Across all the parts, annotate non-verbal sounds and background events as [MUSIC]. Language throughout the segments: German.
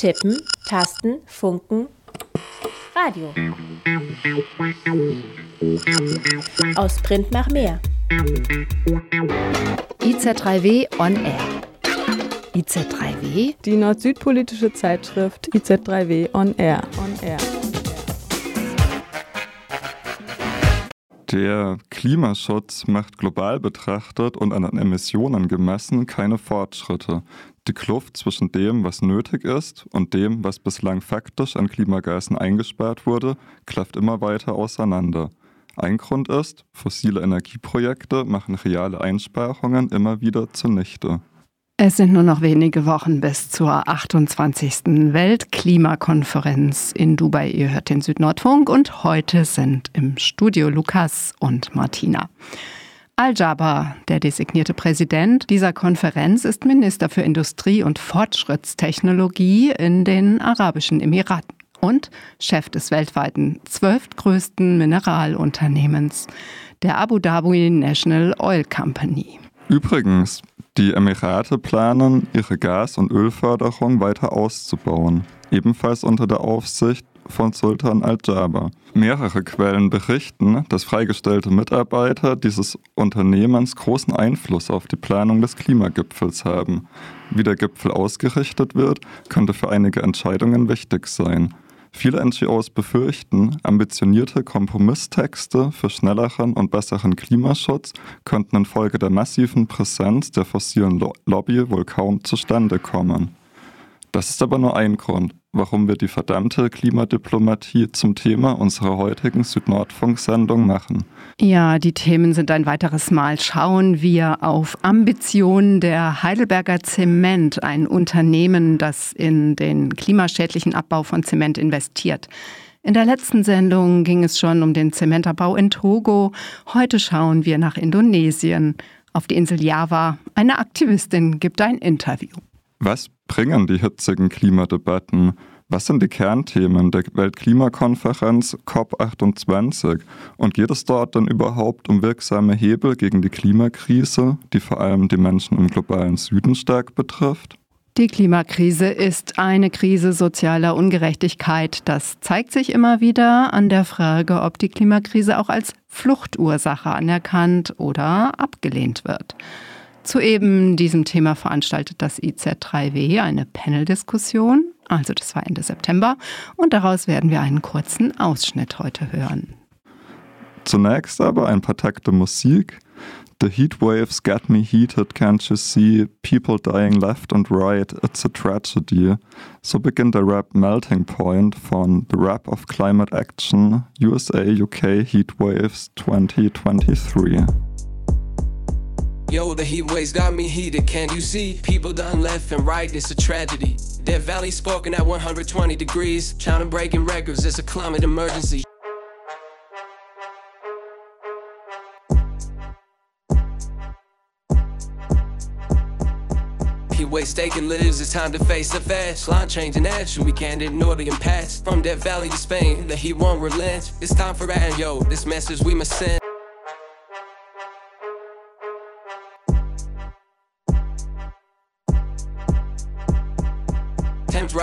Tippen, Tasten, Funken, Radio. Aus Print nach mehr. IZ3W on Air. IZ3W? Die nord-süd-politische Zeitschrift IZ3W on Air. On Air. Der Klimaschutz macht global betrachtet und an den Emissionen gemessen keine Fortschritte. Die Kluft zwischen dem, was nötig ist, und dem, was bislang faktisch an Klimagasen eingespart wurde, klafft immer weiter auseinander. Ein Grund ist, fossile Energieprojekte machen reale Einsparungen immer wieder zunichte. Es sind nur noch wenige Wochen bis zur 28. Weltklimakonferenz in Dubai. Ihr hört den Südnordfunk und heute sind im Studio Lukas und Martina. Al-Jaber, der designierte Präsident dieser Konferenz, ist Minister für Industrie und Fortschrittstechnologie in den Arabischen Emiraten und Chef des weltweiten zwölftgrößten Mineralunternehmens, der Abu Dhabi National Oil Company. Übrigens, die Emirate planen, ihre Gas- und Ölförderung weiter auszubauen, ebenfalls unter der Aufsicht von Sultan Al-Jaber. Mehrere Quellen berichten, dass freigestellte Mitarbeiter dieses Unternehmens großen Einfluss auf die Planung des Klimagipfels haben. Wie der Gipfel ausgerichtet wird, könnte für einige Entscheidungen wichtig sein. Viele NGOs befürchten, ambitionierte Kompromisstexte für schnelleren und besseren Klimaschutz könnten infolge der massiven Präsenz der fossilen Lobby wohl kaum zustande kommen. Das ist aber nur ein Grund warum wir die verdammte Klimadiplomatie zum Thema unserer heutigen Südnordfunk-Sendung machen. Ja, die Themen sind ein weiteres Mal. Schauen wir auf Ambitionen der Heidelberger Zement, ein Unternehmen, das in den klimaschädlichen Abbau von Zement investiert. In der letzten Sendung ging es schon um den Zementabbau in Togo. Heute schauen wir nach Indonesien. Auf die Insel Java. Eine Aktivistin gibt ein Interview. Was bringen die hitzigen Klimadebatten? Was sind die Kernthemen der Weltklimakonferenz COP28? Und geht es dort dann überhaupt um wirksame Hebel gegen die Klimakrise, die vor allem die Menschen im globalen Süden stark betrifft? Die Klimakrise ist eine Krise sozialer Ungerechtigkeit. Das zeigt sich immer wieder an der Frage, ob die Klimakrise auch als Fluchtursache anerkannt oder abgelehnt wird. Zu eben diesem Thema veranstaltet das IZ3W eine Panel-Diskussion. Also das war Ende September. Und daraus werden wir einen kurzen Ausschnitt heute hören. Zunächst aber ein paar Takte Musik. The heat waves get me heated, can't you see? People dying left and right, it's a tragedy. So beginnt der Rap Melting Point von The Rap of Climate Action, USA, UK Heat Waves 2023. Yo, the heat waves got me heated, can't you see? People done left and right, it's a tragedy. Death Valley spoken at 120 degrees. China breaking records, it's a climate emergency. Heat waves taking lives, it's time to face the facts. Line changing action, we can't ignore the impasse. From Death Valley to Spain, the heat won't relent. It's time for action, yo, this message we must send.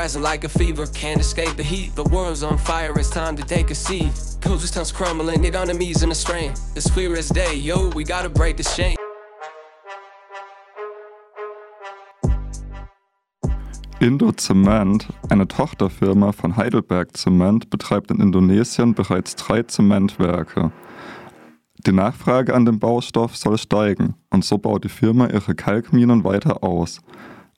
Rising like a fever, can't escape the heat. The world's on fire, it's time to take a seat. Coast tongues crumbling, it enemies in the strain. It's clear as day, yo, we gotta break the chain. Indo Zement, eine Tochterfirma von Heidelberg Zement, betreibt in Indonesien bereits drei Zementwerke. Die Nachfrage an den Baustoff soll steigen und so baut die Firma ihre Kalkminen weiter aus.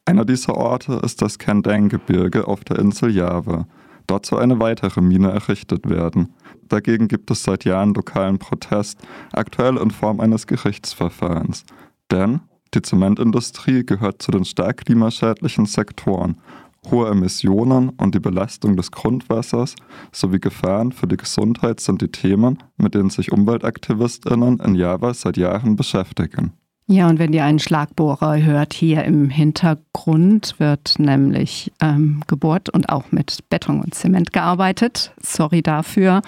Einer dieser Orte ist das Kendang-Gebirge auf der Insel Java. Dort soll eine weitere Mine errichtet werden. Dagegen gibt es seit Jahren lokalen Protest, aktuell in Form eines Gerichtsverfahrens. Denn die Zementindustrie gehört zu den stark klimaschädlichen Sektoren. Hohe Emissionen und die Belastung des Grundwassers sowie Gefahren für die Gesundheit sind die Themen, mit denen sich Umweltaktivistinnen in Java seit Jahren beschäftigen. Ja, und wenn ihr einen Schlagbohrer hört, hier im Hintergrund wird nämlich ähm, gebohrt und auch mit Beton und Zement gearbeitet. Sorry dafür.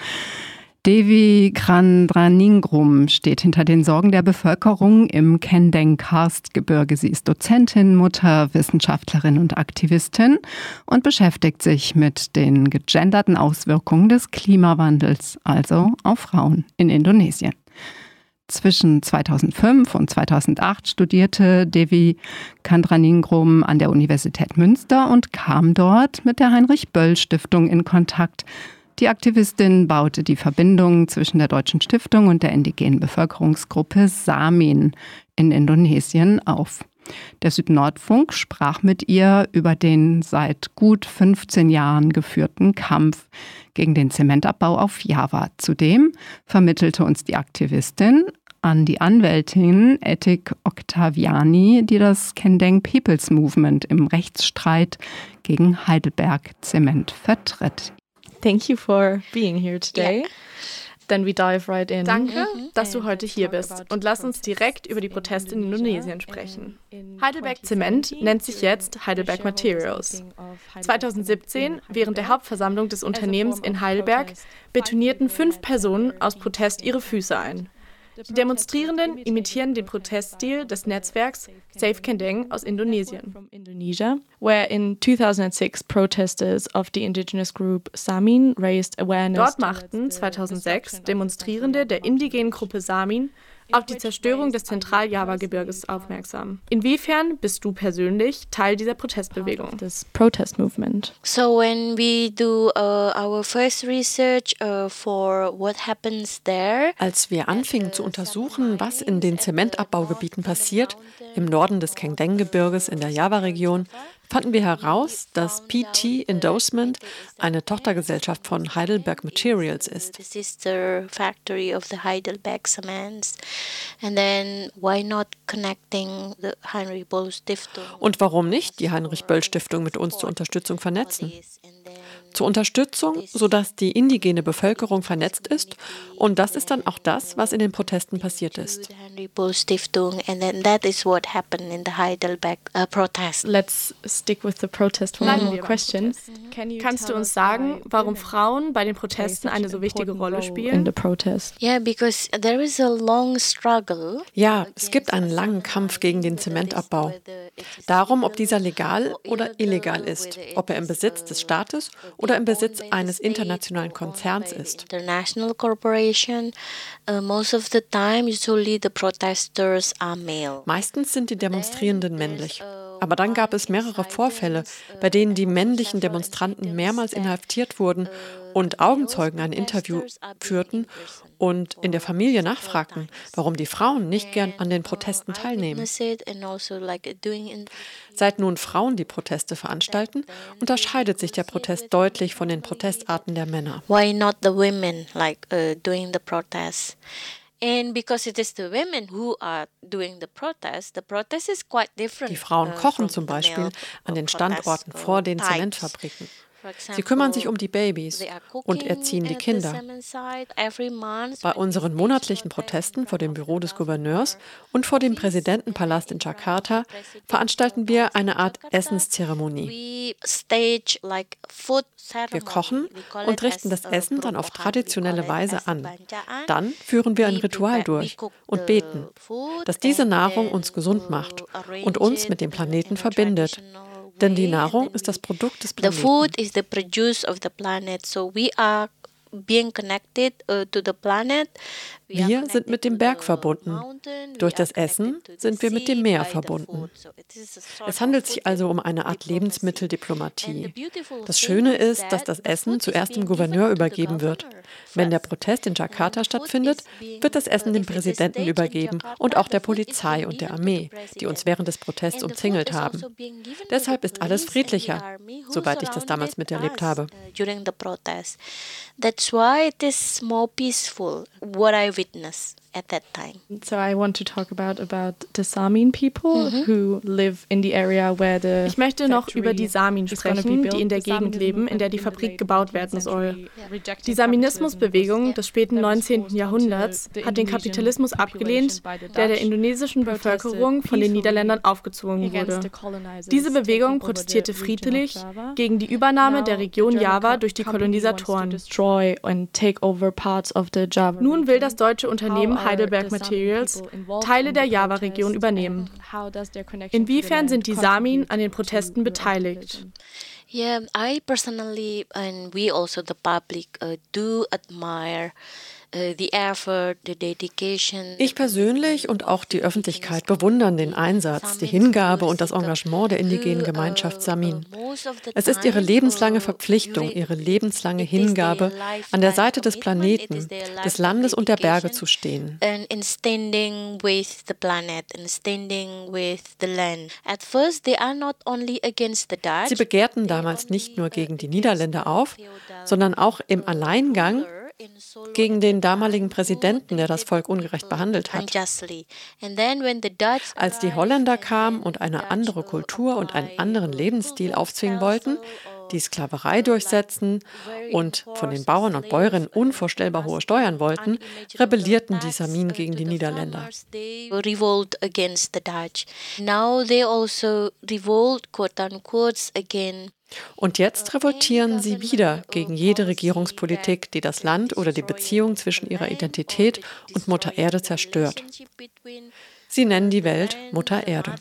Devi Krandraningrum steht hinter den Sorgen der Bevölkerung im Kendeng-Karstgebirge. Sie ist Dozentin, Mutter, Wissenschaftlerin und Aktivistin und beschäftigt sich mit den gegenderten Auswirkungen des Klimawandels, also auf Frauen in Indonesien. Zwischen 2005 und 2008 studierte Devi Kandraningrum an der Universität Münster und kam dort mit der Heinrich Böll Stiftung in Kontakt die Aktivistin baute die Verbindung zwischen der Deutschen Stiftung und der indigenen Bevölkerungsgruppe Samin in Indonesien auf. Der Südnordfunk sprach mit ihr über den seit gut 15 Jahren geführten Kampf gegen den Zementabbau auf Java. Zudem vermittelte uns die Aktivistin an die Anwältin Ethik Octaviani, die das Kendeng People's Movement im Rechtsstreit gegen Heidelberg Zement vertritt. Thank you for being here today. Yeah. Then we dive right in. Danke, mhm. dass du heute hier bist und lass uns direkt über die Proteste in Indonesien sprechen. Heidelberg Zement nennt sich jetzt Heidelberg Materials. 2017, während der Hauptversammlung des Unternehmens in Heidelberg, betonierten fünf Personen aus Protest ihre Füße ein. Die Demonstrierenden imitieren den Proteststil des Netzwerks Safe Kendeng aus Indonesien. Where in 2006 protesters of the indigenous group Samin raised awareness. Dort machten 2006 Demonstrierende der indigenen Gruppe Samin auf die Zerstörung des Zentral-Java-Gebirges aufmerksam. Inwiefern bist du persönlich Teil dieser Protestbewegung? Das Protest Movement. So when we do uh, our first research uh, for what happens there. Als wir anfingen zu untersuchen, was in den Zementabbaugebieten passiert, im Norden des Kengdeng-Gebirges in der Java-Region, fanden wir heraus, dass PT Endorsement eine Tochtergesellschaft von Heidelberg Materials ist. Und warum nicht die Heinrich Böll Stiftung mit uns zur Unterstützung vernetzen? Zur Unterstützung, sodass die indigene Bevölkerung vernetzt ist. Und das ist dann auch das, was in den Protesten passiert ist. Let's stick with the protest for one more question. Kannst du uns sagen, warum Frauen bei den Protesten eine so wichtige Rolle spielen? Ja, es gibt einen langen Kampf gegen den Zementabbau. Darum, ob dieser legal oder illegal ist, ob er im Besitz des Staates oder im Besitz eines internationalen Konzerns ist. Uh, Meistens sind die Demonstrierenden männlich. Aber dann gab es mehrere Vorfälle, bei denen die männlichen Demonstranten mehrmals inhaftiert wurden und Augenzeugen ein Interview führten und in der Familie nachfragten, warum die Frauen nicht gern an den Protesten teilnehmen. Seit nun Frauen die Proteste veranstalten, unterscheidet sich der Protest deutlich von den Protestarten der Männer. Why not the women like uh, doing the protests? Die Frauen kochen zum Beispiel an den Standorten vor den Zementfabriken. Sie kümmern sich um die Babys und erziehen die Kinder. Bei unseren monatlichen Protesten vor dem Büro des Gouverneurs und vor dem Präsidentenpalast in Jakarta veranstalten wir eine Art Essenszeremonie. Wir kochen und richten das Essen dann auf traditionelle Weise an. Dann führen wir ein Ritual durch und beten, dass diese Nahrung uns gesund macht und uns mit dem Planeten verbindet. Denn die Nahrung ist das Produkt des Planeten. The food is the produce of the planet. So we are being connected uh, to the planet. Wir sind mit dem Berg verbunden. Durch das Essen sind wir mit dem Meer verbunden. Es handelt sich also um eine Art Lebensmitteldiplomatie. Das Schöne ist, dass das Essen zuerst dem Gouverneur übergeben wird. Wenn der Protest in Jakarta stattfindet, wird das Essen dem Präsidenten übergeben und auch der Polizei und der Armee, die uns während des Protests umzingelt haben. Deshalb ist alles friedlicher, soweit ich das damals miterlebt habe. That's why it is more peaceful, what I witness. At that time. So I want to talk about about the Samin people mm -hmm. who live in the area where the Ich möchte noch über die Samin sprechen, die in der Gegend leben, in der die Fabrik gebaut werden soll. Die Saminismusbewegung des späten 19. Jahrhunderts hat den Kapitalismus abgelehnt, der der indonesischen Bevölkerung von den Niederländern aufgezwungen wurde. Diese Bewegung protestierte friedlich gegen die Übernahme der Region Java durch die Kolonisatoren. Nun will das deutsche Unternehmen Heidelberg Materials Teile der Java-Region übernehmen. Inwiefern sind die Samin an den Protesten beteiligt? Yeah, I personally and we also the public uh, do admire ich persönlich und auch die Öffentlichkeit bewundern den Einsatz, die Hingabe und das Engagement der indigenen Gemeinschaft Samin. Es ist ihre lebenslange Verpflichtung, ihre lebenslange Hingabe, an der Seite des Planeten, des Landes und der Berge zu stehen. Sie begehrten damals nicht nur gegen die Niederländer auf, sondern auch im Alleingang gegen den damaligen Präsidenten, der das Volk ungerecht behandelt hat. Als die Holländer kamen und eine andere Kultur und einen anderen Lebensstil aufzwingen wollten, die Sklaverei durchsetzen und von den Bauern und Bäuerinnen unvorstellbar hohe Steuern wollten, rebellierten die Samin gegen die Niederländer. Und jetzt revoltieren sie wieder gegen jede Regierungspolitik, die das Land oder die Beziehung zwischen ihrer Identität und Mutter Erde zerstört. Sie nennen die Welt Mutter Erde.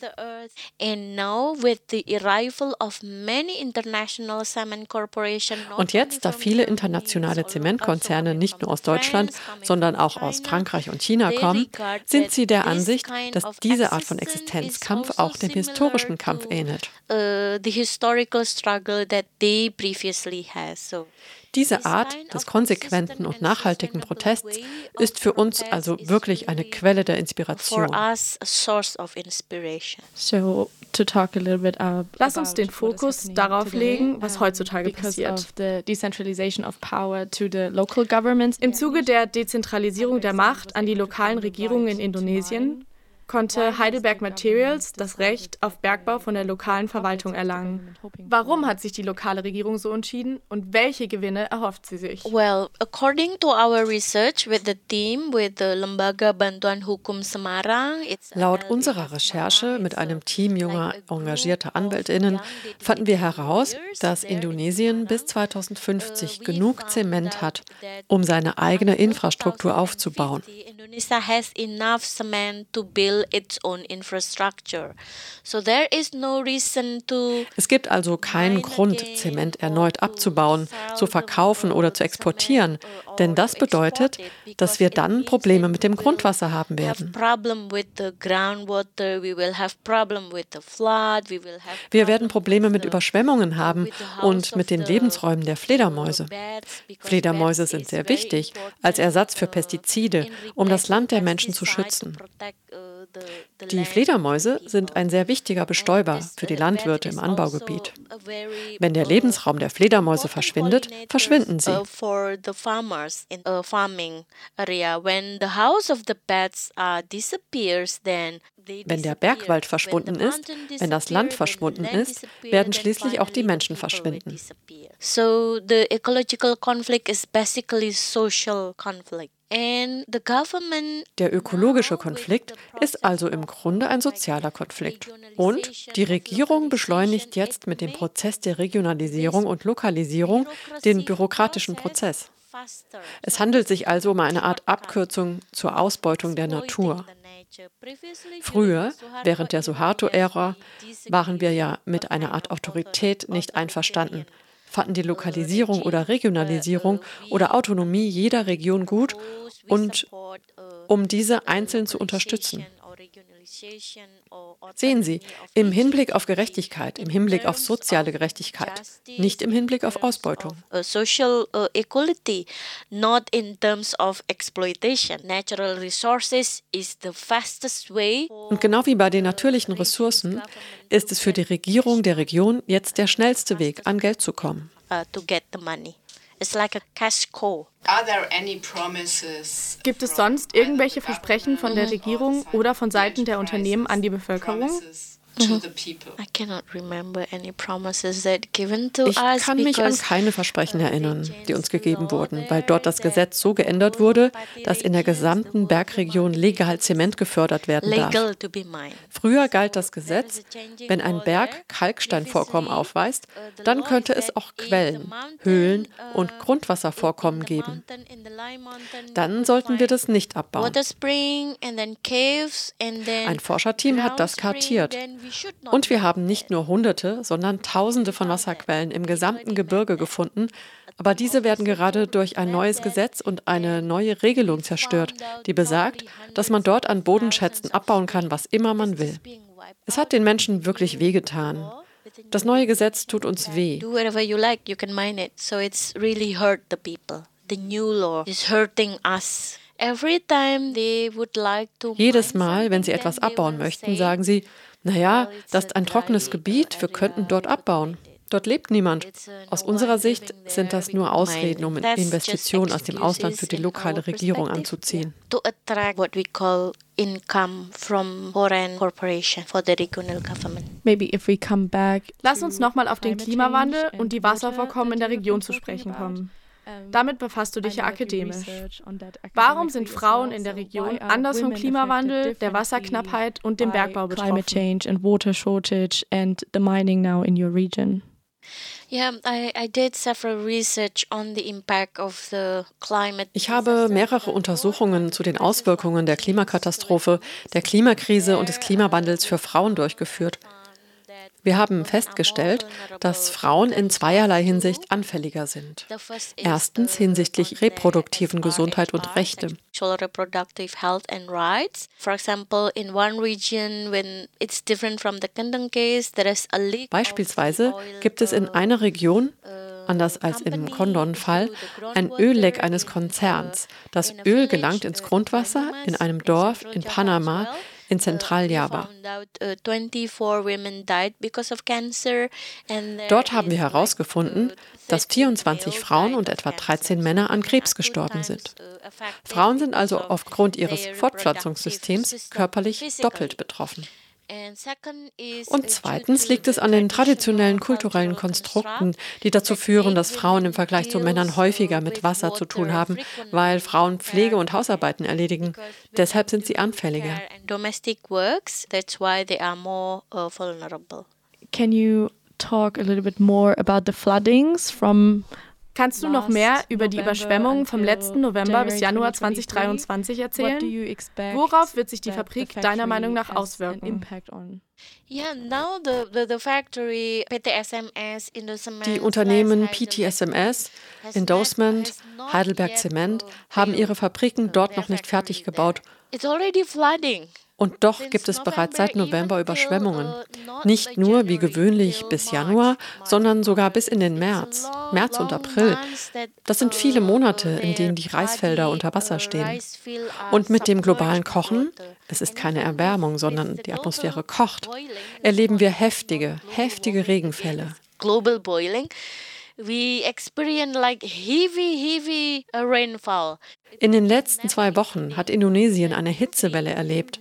Und jetzt, da viele internationale Zementkonzerne nicht nur aus Deutschland, sondern auch aus Frankreich und China kommen, sind sie der Ansicht, dass diese Art von Existenzkampf auch dem historischen Kampf ähnelt. Uh, diese Art des konsequenten und nachhaltigen Protests ist für uns also wirklich eine Quelle der Inspiration. Lass uns den Fokus darauf legen, was heutzutage passiert. Im Zuge der Dezentralisierung der Macht an die lokalen Regierungen in Indonesien konnte Heidelberg Materials das Recht auf Bergbau von der lokalen Verwaltung erlangen. Warum hat sich die lokale Regierung so entschieden und welche Gewinne erhofft sie sich? Well, according to our research with the team with the Lembaga Bantuan Hukum Semarang, Laut unserer Recherche mit einem Team junger engagierter Anwältinnen fanden wir heraus, dass Indonesien bis 2050 genug Zement hat, um seine eigene Infrastruktur aufzubauen. Indonesia has enough cement to build its own infrastructure. So there is no reason to Es gibt also keinen Grund, Zement erneut abzubauen, zu verkaufen oder zu exportieren, denn das bedeutet, dass wir dann Probleme mit dem Grundwasser haben werden. Wir werden Probleme mit Überschwemmungen haben und mit den Lebensräumen der Fledermäuse. Fledermäuse sind sehr wichtig als Ersatz für Pestizide, um das Land der Menschen zu schützen. Die Fledermäuse sind ein sehr wichtiger Bestäuber für die Landwirte im Anbaugebiet. Wenn der Lebensraum der Fledermäuse verschwindet, verschwinden sie. Wenn der Bergwald verschwunden ist, wenn das Land verschwunden ist, werden schließlich auch die Menschen verschwinden. So the ecological conflict is basically social conflict. Der ökologische Konflikt ist also im Grunde ein sozialer Konflikt. Und die Regierung beschleunigt jetzt mit dem Prozess der Regionalisierung und Lokalisierung den bürokratischen Prozess. Es handelt sich also um eine Art Abkürzung zur Ausbeutung der Natur. Früher, während der Suharto-Ära, waren wir ja mit einer Art Autorität nicht einverstanden, fanden die Lokalisierung oder Regionalisierung oder Autonomie jeder Region gut und um diese einzeln zu unterstützen. Sehen Sie, im Hinblick auf Gerechtigkeit, im Hinblick auf soziale Gerechtigkeit, nicht im Hinblick auf Ausbeutung. Social uh, equality, not in terms of exploitation. Natural resources is the fastest way. Und genau wie bei den natürlichen Ressourcen ist es für die Regierung der Region jetzt der schnellste Weg, an Geld zu kommen. Uh, to get the money. It's like a cash cow. Gibt es sonst irgendwelche Versprechen von der Regierung oder von Seiten der Unternehmen an die Bevölkerung? Mhm. Ich kann mich an keine Versprechen erinnern, die uns gegeben wurden, weil dort das Gesetz so geändert wurde, dass in der gesamten Bergregion legal Zement gefördert werden darf. Früher galt das Gesetz, wenn ein Berg Kalksteinvorkommen aufweist, dann könnte es auch Quellen, Höhlen und Grundwasservorkommen geben. Dann sollten wir das nicht abbauen. Ein Forscherteam hat das kartiert. Und wir haben nicht nur Hunderte, sondern Tausende von Wasserquellen im gesamten Gebirge gefunden, aber diese werden gerade durch ein neues Gesetz und eine neue Regelung zerstört, die besagt, dass man dort an Bodenschätzen abbauen kann, was immer man will. Es hat den Menschen wirklich wehgetan. Das neue Gesetz tut uns weh. Do whatever you like, you can mine it. So it's really hurt the people. The new law is hurting us. Jedes Mal, wenn sie etwas abbauen möchten, sagen sie, naja, das ist ein trockenes Gebiet, wir könnten dort abbauen. Dort lebt niemand. Aus unserer Sicht sind das nur Ausreden, um Investitionen aus dem Ausland für die lokale Regierung anzuziehen. Lass uns nochmal auf den Klimawandel und die Wasservorkommen in der Region zu sprechen kommen. Damit befasst du dich ja akademisch. Warum sind Frauen in der Region anders vom Klimawandel, der Wasserknappheit und dem Bergbau betroffen? Climate change and water shortage and the mining now in your region. Ich habe mehrere Untersuchungen zu den Auswirkungen der Klimakatastrophe, der Klimakrise und des Klimawandels für Frauen durchgeführt. Wir haben festgestellt, dass Frauen in zweierlei Hinsicht anfälliger sind. Erstens hinsichtlich reproduktiven Gesundheit und Rechte. Beispielsweise gibt es in einer Region anders als im Condon-Fall, ein Ölleck eines Konzerns. Das Öl gelangt ins Grundwasser in einem Dorf in Panama, in Zentraljava. Dort haben wir herausgefunden, dass 24 Frauen und etwa 13 Männer an Krebs gestorben sind. Frauen sind also aufgrund ihres Fortpflanzungssystems körperlich doppelt betroffen. Und zweitens liegt es an den traditionellen kulturellen Konstrukten, die dazu führen, dass Frauen im Vergleich zu Männern häufiger mit Wasser zu tun haben, weil Frauen Pflege und Hausarbeiten erledigen. Deshalb sind sie anfälliger. Uh, Can you talk a little bit more about the floodings from Kannst du noch mehr über die Überschwemmungen vom letzten November bis Januar 2023 erzählen? Worauf wird sich die Fabrik deiner Meinung nach auswirken? Die Unternehmen PTSMS, Endorsement, Heidelberg Zement haben ihre Fabriken dort noch nicht fertig gebaut. Und doch gibt es bereits seit November Überschwemmungen. Nicht nur wie gewöhnlich bis Januar, sondern sogar bis in den März, März und April. Das sind viele Monate, in denen die Reisfelder unter Wasser stehen. Und mit dem globalen Kochen, es ist keine Erwärmung, sondern die Atmosphäre kocht, erleben wir heftige, heftige Regenfälle. Global boiling we experience like heavy, heavy uh, rainfall. In den letzten zwei Wochen hat Indonesien eine Hitzewelle erlebt.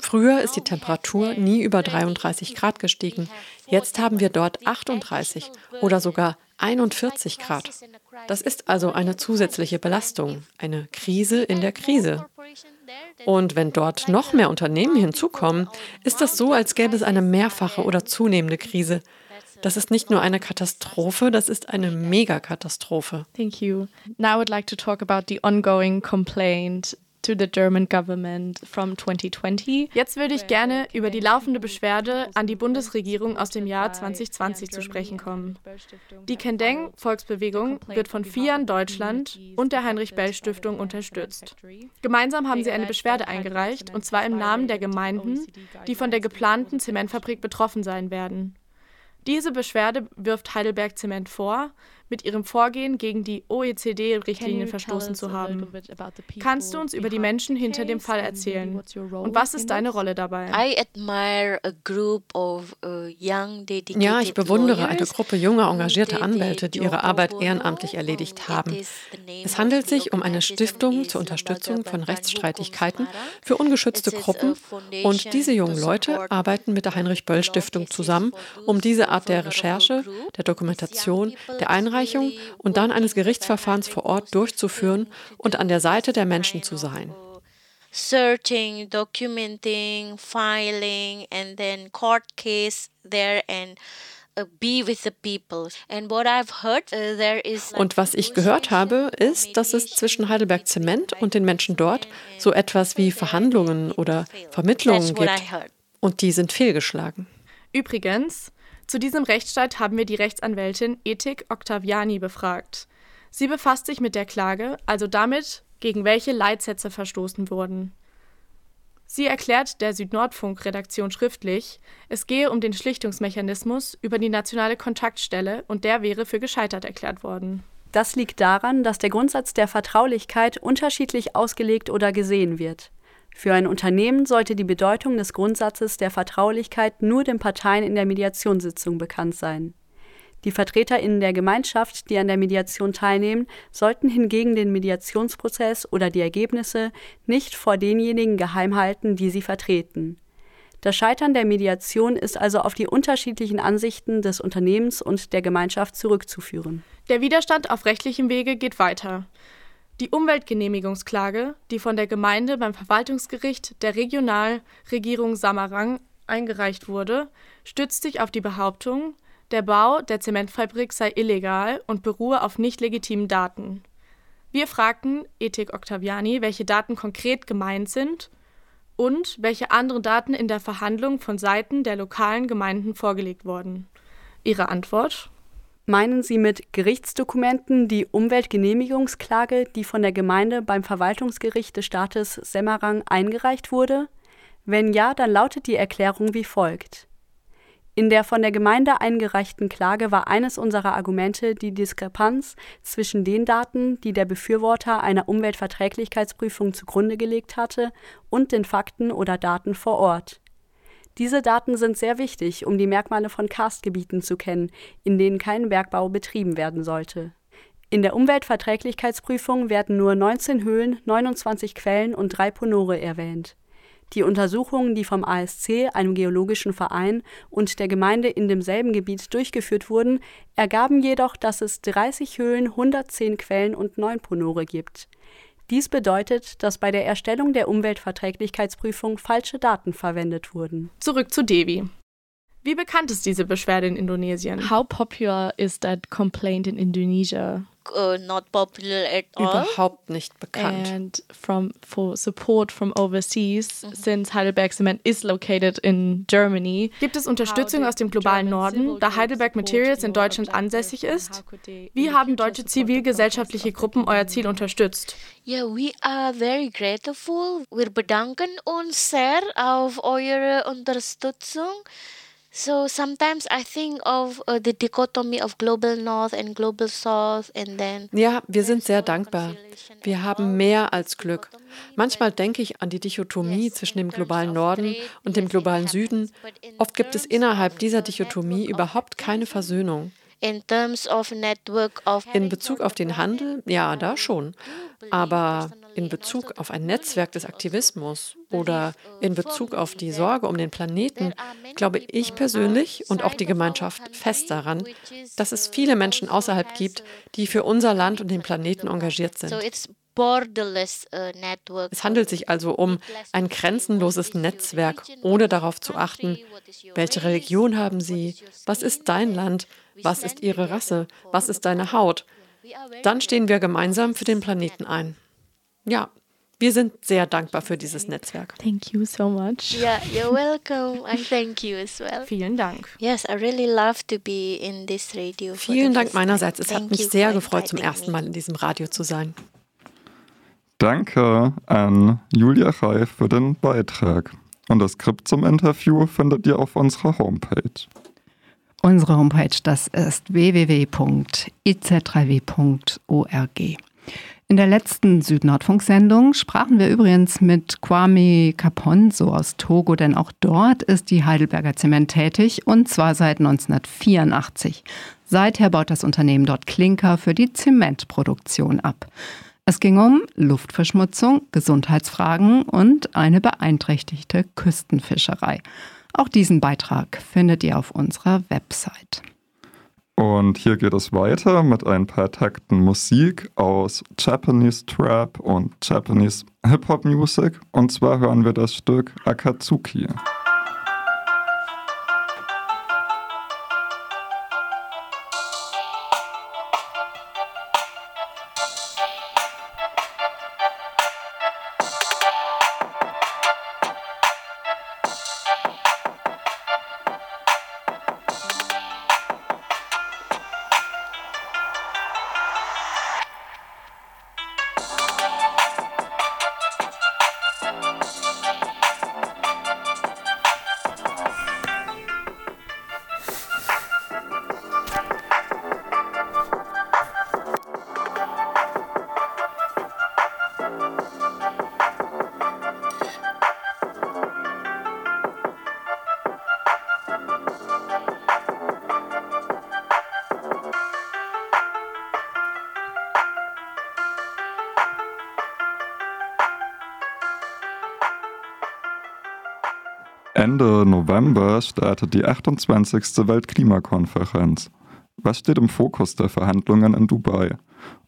Früher ist die Temperatur nie über 33 Grad gestiegen. Jetzt haben wir dort 38 oder sogar 41 Grad. Das ist also eine zusätzliche Belastung, eine Krise in der Krise. Und wenn dort noch mehr Unternehmen hinzukommen, ist das so, als gäbe es eine mehrfache oder zunehmende Krise. Das ist nicht nur eine Katastrophe, das ist eine Megakatastrophe. Thank you. Now I would like to talk about the ongoing complaint to the German government from 2020. Jetzt würde ich gerne über die laufende Beschwerde an die Bundesregierung aus dem Jahr 2020 zu sprechen kommen. Die Kendeng Volksbewegung wird von FIAN Deutschland und der Heinrich Bell Stiftung unterstützt. Gemeinsam haben sie eine Beschwerde eingereicht und zwar im Namen der Gemeinden, die von der geplanten Zementfabrik betroffen sein werden. Diese Beschwerde wirft Heidelberg Zement vor, mit ihrem Vorgehen gegen die OECD-Richtlinien verstoßen zu haben. Kannst du uns über die Menschen hinter dem Fall erzählen? Und was ist deine Rolle dabei? Ja, ich bewundere eine Gruppe junger, engagierter Anwälte, die ihre Arbeit ehrenamtlich erledigt haben. Es handelt sich um eine Stiftung zur Unterstützung von Rechtsstreitigkeiten für ungeschützte Gruppen und diese jungen Leute arbeiten mit der Heinrich-Böll-Stiftung zusammen, um diese Art der Recherche, der Dokumentation, der Einreichung Einreichung und dann eines Gerichtsverfahrens vor Ort durchzuführen und an der Seite der Menschen zu sein. Searching, documenting, filing, and then court case there and uh, uh, und was ich gehört habe, ist, dass es zwischen Heidelberg Zement und den Menschen dort so etwas wie Verhandlungen oder Vermittlungen gibt. Und die sind fehlgeschlagen. Übrigens, zu diesem Rechtsstreit haben wir die Rechtsanwältin Ethik Octaviani befragt. Sie befasst sich mit der Klage, also damit, gegen welche Leitsätze verstoßen wurden. Sie erklärt der Südnordfunk-Redaktion schriftlich, es gehe um den Schlichtungsmechanismus über die nationale Kontaktstelle und der wäre für gescheitert erklärt worden. Das liegt daran, dass der Grundsatz der Vertraulichkeit unterschiedlich ausgelegt oder gesehen wird. Für ein Unternehmen sollte die Bedeutung des Grundsatzes der Vertraulichkeit nur den Parteien in der Mediationssitzung bekannt sein. Die Vertreterinnen der Gemeinschaft, die an der Mediation teilnehmen, sollten hingegen den Mediationsprozess oder die Ergebnisse nicht vor denjenigen geheim halten, die sie vertreten. Das Scheitern der Mediation ist also auf die unterschiedlichen Ansichten des Unternehmens und der Gemeinschaft zurückzuführen. Der Widerstand auf rechtlichem Wege geht weiter. Die Umweltgenehmigungsklage, die von der Gemeinde beim Verwaltungsgericht der Regionalregierung Samarang eingereicht wurde, stützt sich auf die Behauptung, der Bau der Zementfabrik sei illegal und beruhe auf nicht legitimen Daten. Wir fragten Ethik Octaviani, welche Daten konkret gemeint sind und welche anderen Daten in der Verhandlung von Seiten der lokalen Gemeinden vorgelegt wurden. Ihre Antwort Meinen Sie mit Gerichtsdokumenten die Umweltgenehmigungsklage, die von der Gemeinde beim Verwaltungsgericht des Staates Semarang eingereicht wurde? Wenn ja, dann lautet die Erklärung wie folgt. In der von der Gemeinde eingereichten Klage war eines unserer Argumente die Diskrepanz zwischen den Daten, die der Befürworter einer Umweltverträglichkeitsprüfung zugrunde gelegt hatte, und den Fakten oder Daten vor Ort. Diese Daten sind sehr wichtig, um die Merkmale von Karstgebieten zu kennen, in denen kein Bergbau betrieben werden sollte. In der Umweltverträglichkeitsprüfung werden nur 19 Höhlen, 29 Quellen und drei Ponore erwähnt. Die Untersuchungen, die vom ASC, einem geologischen Verein, und der Gemeinde in demselben Gebiet durchgeführt wurden, ergaben jedoch, dass es 30 Höhlen, 110 Quellen und 9 Ponore gibt. Dies bedeutet, dass bei der Erstellung der Umweltverträglichkeitsprüfung falsche Daten verwendet wurden. Zurück zu Devi. Wie bekannt ist diese Beschwerde in Indonesien? How popular is that complaint in Indonesia? Uh, not popular at all. Überhaupt nicht bekannt. And from for support from overseas, mhm. since Heidelberg Cement is located in Germany. Gibt es Unterstützung aus dem globalen Norden, da Heidelberg Materials in Deutschland ansässig ist? Wie haben deutsche zivilgesellschaftliche Gruppen euer Ziel unterstützt? Yeah, we are very grateful. Wir bedanken uns sehr auf eure Unterstützung. So sometimes I think of uh, the dichotomy of global north and global south and then Ja, wir sind sehr dankbar. Wir haben mehr als Glück. Manchmal denke ich an die Dichotomie zwischen dem globalen Norden und dem globalen Süden. Oft gibt es innerhalb dieser Dichotomie überhaupt keine Versöhnung. In Bezug auf den Handel, ja, da schon. Aber in Bezug auf ein Netzwerk des Aktivismus oder in Bezug auf die Sorge um den Planeten glaube ich persönlich und auch die Gemeinschaft fest daran, dass es viele Menschen außerhalb gibt, die für unser Land und den Planeten engagiert sind. Es handelt sich also um ein grenzenloses Netzwerk, ohne darauf zu achten, welche Religion haben Sie, was ist dein Land, was ist ihre Rasse, was ist deine Haut. Dann stehen wir gemeinsam für den Planeten ein. Ja, wir sind sehr dankbar für dieses Netzwerk. Thank you so much. Yeah, you're welcome and thank you as well. Vielen Dank. Yes, I really love to be in this radio. Vielen Dank meinerseits. Es hat mich sehr gefreut, zum ersten Mal in diesem Radio zu sein. Danke an Julia Reif für den Beitrag. Und das Skript zum Interview findet ihr auf unserer Homepage. Unsere Homepage, das ist www.iz3w.org. In der letzten Südnordfunk-Sendung sprachen wir übrigens mit Kwame Kaponso aus Togo, denn auch dort ist die Heidelberger Zement tätig und zwar seit 1984. Seither baut das Unternehmen dort Klinker für die Zementproduktion ab. Es ging um Luftverschmutzung, Gesundheitsfragen und eine beeinträchtigte Küstenfischerei. Auch diesen Beitrag findet ihr auf unserer Website. Und hier geht es weiter mit ein paar Takten Musik aus Japanese Trap und Japanese Hip-Hop Music. Und zwar hören wir das Stück Akatsuki. Ende November startet die 28. Weltklimakonferenz. Was steht im Fokus der Verhandlungen in Dubai?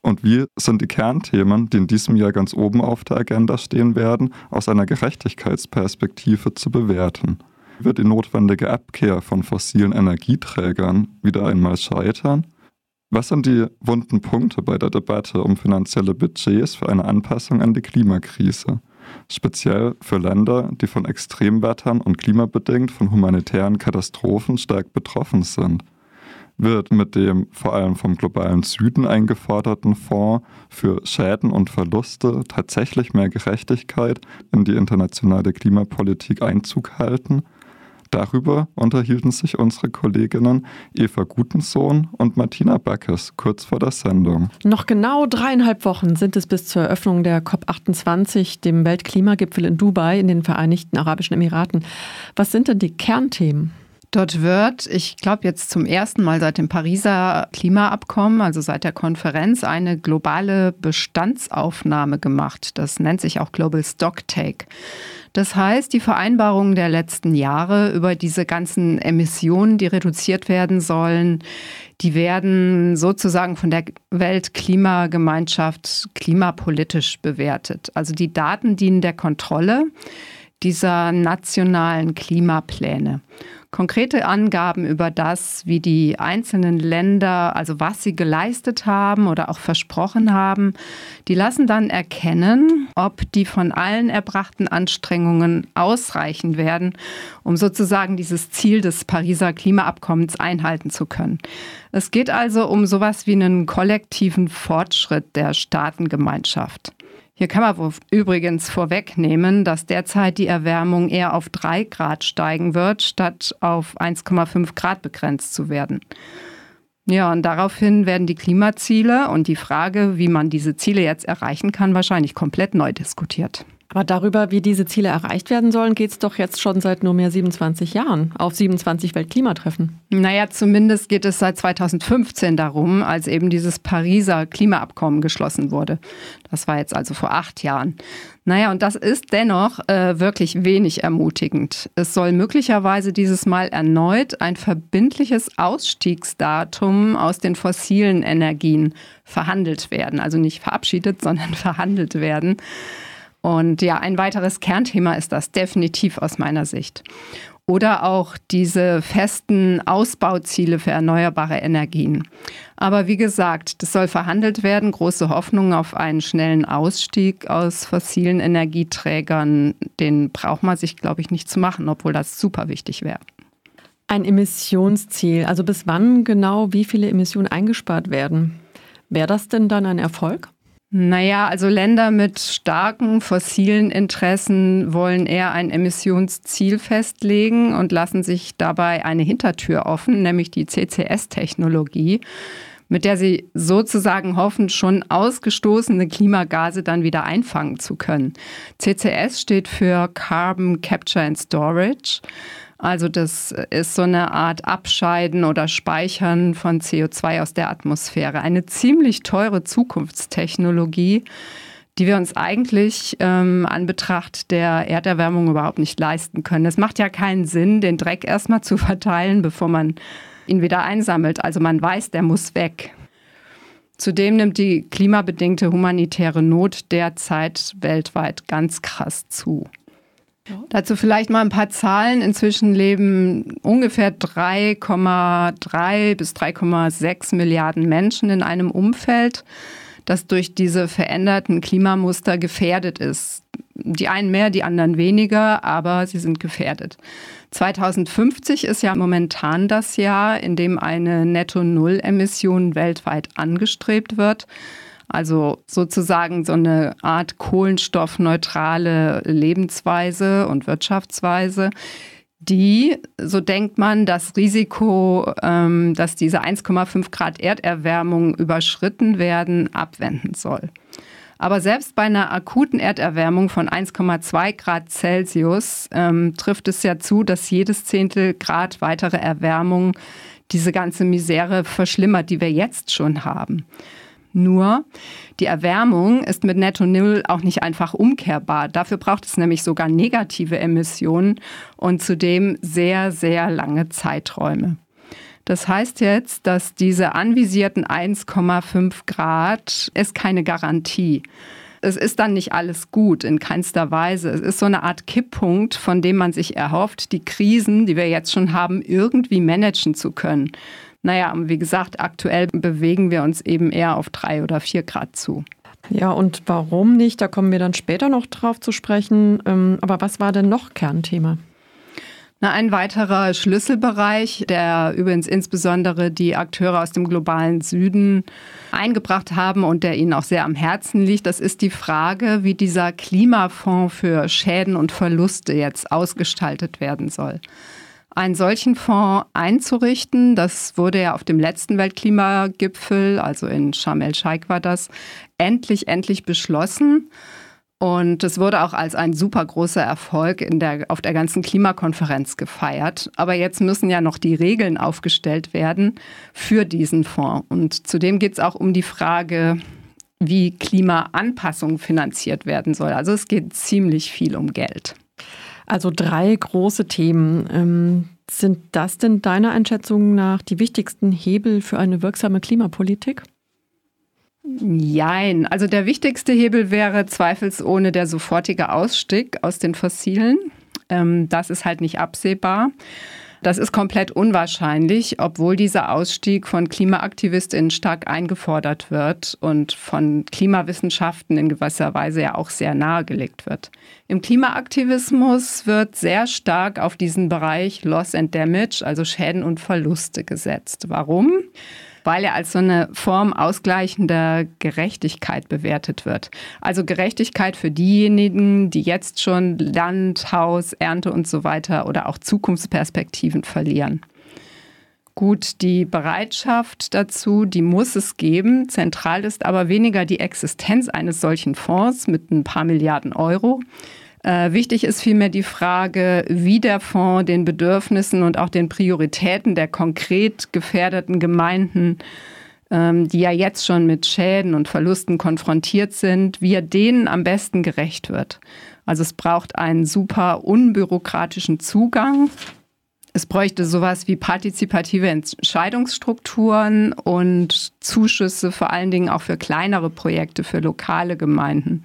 Und wie sind die Kernthemen, die in diesem Jahr ganz oben auf der Agenda stehen werden, aus einer Gerechtigkeitsperspektive zu bewerten? Wird die notwendige Abkehr von fossilen Energieträgern wieder einmal scheitern? Was sind die wunden Punkte bei der Debatte um finanzielle Budgets für eine Anpassung an die Klimakrise? Speziell für Länder, die von Extremwettern und klimabedingt von humanitären Katastrophen stark betroffen sind. Wird mit dem vor allem vom globalen Süden eingeforderten Fonds für Schäden und Verluste tatsächlich mehr Gerechtigkeit in die internationale Klimapolitik Einzug halten? Darüber unterhielten sich unsere Kolleginnen Eva Gutensohn und Martina Backes kurz vor der Sendung. Noch genau dreieinhalb Wochen sind es bis zur Eröffnung der COP28, dem Weltklimagipfel in Dubai in den Vereinigten Arabischen Emiraten. Was sind denn die Kernthemen? Dort wird, ich glaube jetzt zum ersten Mal seit dem Pariser Klimaabkommen, also seit der Konferenz, eine globale Bestandsaufnahme gemacht. Das nennt sich auch Global Stocktake. Das heißt, die Vereinbarungen der letzten Jahre über diese ganzen Emissionen, die reduziert werden sollen, die werden sozusagen von der Weltklimagemeinschaft klimapolitisch bewertet. Also die Daten dienen der Kontrolle dieser nationalen Klimapläne konkrete Angaben über das, wie die einzelnen Länder, also was sie geleistet haben oder auch versprochen haben, die lassen dann erkennen, ob die von allen erbrachten Anstrengungen ausreichen werden, um sozusagen dieses Ziel des Pariser Klimaabkommens einhalten zu können. Es geht also um sowas wie einen kollektiven Fortschritt der Staatengemeinschaft. Hier kann man übrigens vorwegnehmen, dass derzeit die Erwärmung eher auf 3 Grad steigen wird, statt auf 1,5 Grad begrenzt zu werden. Ja, und daraufhin werden die Klimaziele und die Frage, wie man diese Ziele jetzt erreichen kann, wahrscheinlich komplett neu diskutiert. Aber darüber, wie diese Ziele erreicht werden sollen, geht es doch jetzt schon seit nunmehr 27 Jahren auf 27 Weltklimatreffen. Naja, zumindest geht es seit 2015 darum, als eben dieses Pariser Klimaabkommen geschlossen wurde. Das war jetzt also vor acht Jahren. Naja, und das ist dennoch äh, wirklich wenig ermutigend. Es soll möglicherweise dieses Mal erneut ein verbindliches Ausstiegsdatum aus den fossilen Energien verhandelt werden. Also nicht verabschiedet, [LAUGHS] sondern verhandelt werden. Und ja, ein weiteres Kernthema ist das definitiv aus meiner Sicht. Oder auch diese festen Ausbauziele für erneuerbare Energien. Aber wie gesagt, das soll verhandelt werden. Große Hoffnung auf einen schnellen Ausstieg aus fossilen Energieträgern, den braucht man sich, glaube ich, nicht zu machen, obwohl das super wichtig wäre. Ein Emissionsziel, also bis wann genau wie viele Emissionen eingespart werden? Wäre das denn dann ein Erfolg? Naja, also Länder mit starken fossilen Interessen wollen eher ein Emissionsziel festlegen und lassen sich dabei eine Hintertür offen, nämlich die CCS-Technologie, mit der sie sozusagen hoffen, schon ausgestoßene Klimagase dann wieder einfangen zu können. CCS steht für Carbon Capture and Storage. Also das ist so eine Art Abscheiden oder Speichern von CO2 aus der Atmosphäre. Eine ziemlich teure Zukunftstechnologie, die wir uns eigentlich ähm, an Betracht der Erderwärmung überhaupt nicht leisten können. Es macht ja keinen Sinn, den Dreck erstmal zu [LAUGHS] verteilen, bevor man ihn wieder einsammelt. Also man weiß, der muss weg. Zudem nimmt die klimabedingte humanitäre Not derzeit weltweit ganz krass zu. Dazu vielleicht mal ein paar Zahlen. Inzwischen leben ungefähr 3,3 bis 3,6 Milliarden Menschen in einem Umfeld, das durch diese veränderten Klimamuster gefährdet ist. Die einen mehr, die anderen weniger, aber sie sind gefährdet. 2050 ist ja momentan das Jahr, in dem eine Netto-Null-Emission weltweit angestrebt wird. Also sozusagen so eine Art kohlenstoffneutrale Lebensweise und Wirtschaftsweise, die, so denkt man, das Risiko, ähm, dass diese 1,5 Grad Erderwärmung überschritten werden, abwenden soll. Aber selbst bei einer akuten Erderwärmung von 1,2 Grad Celsius ähm, trifft es ja zu, dass jedes Zehntel Grad weitere Erwärmung diese ganze Misere verschlimmert, die wir jetzt schon haben. Nur die Erwärmung ist mit Netto Null auch nicht einfach umkehrbar. Dafür braucht es nämlich sogar negative Emissionen und zudem sehr, sehr lange Zeiträume. Das heißt jetzt, dass diese anvisierten 1,5 Grad ist keine Garantie. Es ist dann nicht alles gut, in keinster Weise. Es ist so eine Art Kipppunkt, von dem man sich erhofft, die Krisen, die wir jetzt schon haben, irgendwie managen zu können. Naja, wie gesagt, aktuell bewegen wir uns eben eher auf drei oder vier Grad zu. Ja, und warum nicht? Da kommen wir dann später noch drauf zu sprechen. Ähm, aber was war denn noch Kernthema? Na, ein weiterer Schlüsselbereich, der übrigens insbesondere die Akteure aus dem globalen Süden eingebracht haben und der ihnen auch sehr am Herzen liegt, das ist die Frage, wie dieser Klimafonds für Schäden und Verluste jetzt ausgestaltet werden soll einen solchen Fonds einzurichten. Das wurde ja auf dem letzten Weltklimagipfel, also in Sharm el-Sheikh war das, endlich, endlich beschlossen. Und es wurde auch als ein super großer Erfolg in der, auf der ganzen Klimakonferenz gefeiert. Aber jetzt müssen ja noch die Regeln aufgestellt werden für diesen Fonds. Und zudem geht es auch um die Frage, wie Klimaanpassung finanziert werden soll. Also es geht ziemlich viel um Geld. Also drei große Themen. Ähm, sind das denn deiner Einschätzung nach die wichtigsten Hebel für eine wirksame Klimapolitik? Jein. Also der wichtigste Hebel wäre zweifelsohne der sofortige Ausstieg aus den Fossilen. Ähm, das ist halt nicht absehbar. Das ist komplett unwahrscheinlich, obwohl dieser Ausstieg von KlimaaktivistInnen stark eingefordert wird und von Klimawissenschaften in gewisser Weise ja auch sehr nahegelegt wird. Im Klimaaktivismus wird sehr stark auf diesen Bereich Loss and Damage, also Schäden und Verluste gesetzt. Warum? Weil er als so eine Form ausgleichender Gerechtigkeit bewertet wird. Also Gerechtigkeit für diejenigen, die jetzt schon Land, Haus, Ernte und so weiter oder auch Zukunftsperspektiven verlieren. Gut, die Bereitschaft dazu, die muss es geben. Zentral ist aber weniger die Existenz eines solchen Fonds mit ein paar Milliarden Euro, äh, wichtig ist vielmehr die Frage, wie der Fonds den Bedürfnissen und auch den Prioritäten der konkret gefährdeten Gemeinden, ähm, die ja jetzt schon mit Schäden und Verlusten konfrontiert sind, wie er denen am besten gerecht wird. Also es braucht einen super unbürokratischen Zugang. Es bräuchte sowas wie partizipative Entscheidungsstrukturen und Zuschüsse vor allen Dingen auch für kleinere Projekte, für lokale Gemeinden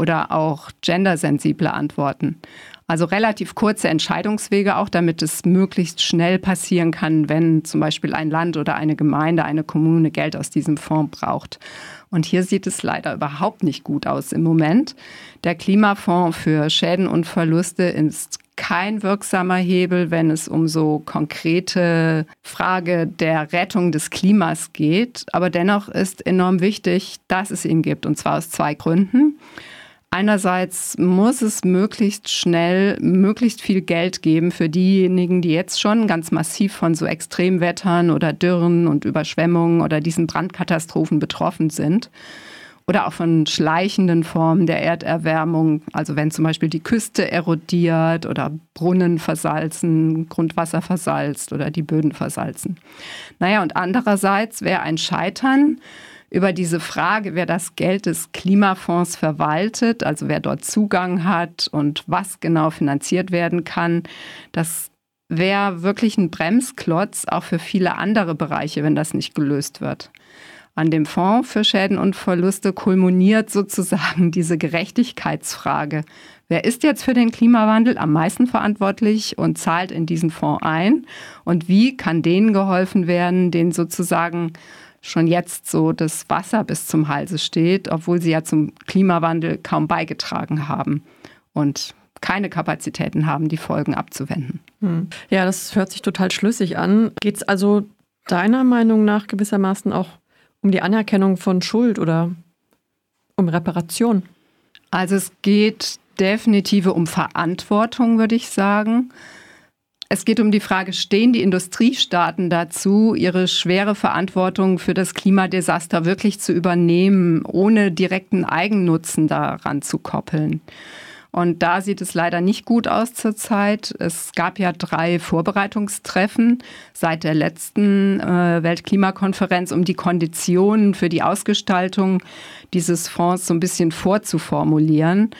oder auch gendersensible Antworten. Also relativ kurze Entscheidungswege auch, damit es möglichst schnell passieren kann, wenn zum Beispiel ein Land oder eine Gemeinde, eine Kommune Geld aus diesem Fonds braucht. Und hier sieht es leider überhaupt nicht gut aus im Moment. Der Klimafonds für Schäden und Verluste ist kein wirksamer Hebel, wenn es um so konkrete Frage der Rettung des Klimas geht. Aber dennoch ist enorm wichtig, dass es ihn gibt, und zwar aus zwei Gründen. Einerseits muss es möglichst schnell möglichst viel Geld geben für diejenigen, die jetzt schon ganz massiv von so Extremwettern oder Dürren und Überschwemmungen oder diesen Brandkatastrophen betroffen sind. Oder auch von schleichenden Formen der Erderwärmung, also wenn zum Beispiel die Küste erodiert oder Brunnen versalzen, Grundwasser versalzt oder die Böden versalzen. Naja, und andererseits wäre ein Scheitern über diese Frage, wer das Geld des Klimafonds verwaltet, also wer dort Zugang hat und was genau finanziert werden kann, das wäre wirklich ein Bremsklotz auch für viele andere Bereiche, wenn das nicht gelöst wird. An dem Fonds für Schäden und Verluste kulminiert sozusagen [LAUGHS] diese Gerechtigkeitsfrage. Wer ist jetzt für den Klimawandel am meisten verantwortlich und zahlt in diesen Fonds ein? Und wie kann denen geholfen werden, denen sozusagen schon jetzt so das Wasser bis zum Halse steht, obwohl sie ja zum Klimawandel kaum beigetragen haben und keine Kapazitäten haben, die Folgen abzuwenden. Hm. Ja, das hört sich total schlüssig an. Geht es also deiner Meinung nach gewissermaßen auch um die Anerkennung von Schuld oder um Reparation? Also es geht definitiv um Verantwortung, würde ich sagen. Es geht um die Frage, stehen die Industriestaaten dazu, ihre schwere Verantwortung für das Klimadesaster wirklich zu übernehmen, ohne direkten Eigennutzen daran zu koppeln? Und da sieht es leider nicht gut aus zurzeit. Es gab ja drei Vorbereitungstreffen seit der letzten äh, Weltklimakonferenz, um die Konditionen für die Ausgestaltung dieses Fonds so ein bisschen vorzuformulieren.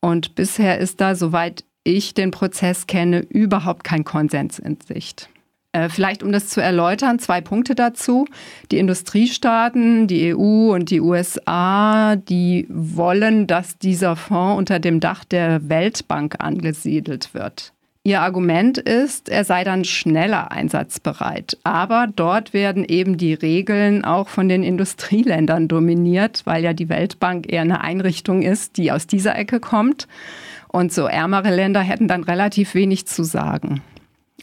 Und bisher ist da, soweit ich den Prozess kenne, überhaupt kein Konsens in Sicht. Äh, vielleicht, um das zu erläutern, zwei Punkte dazu. Die Industriestaaten, die EU und die USA, die wollen, dass dieser Fonds unter dem Dach der Weltbank angesiedelt wird. Ihr Argument ist, er sei dann schneller einsatzbereit. Aber dort werden eben die Regeln auch von den Industrieländern dominiert, weil ja die Weltbank eher eine Einrichtung ist, die aus dieser Ecke kommt. Und so ärmere Länder hätten dann relativ wenig zu sagen.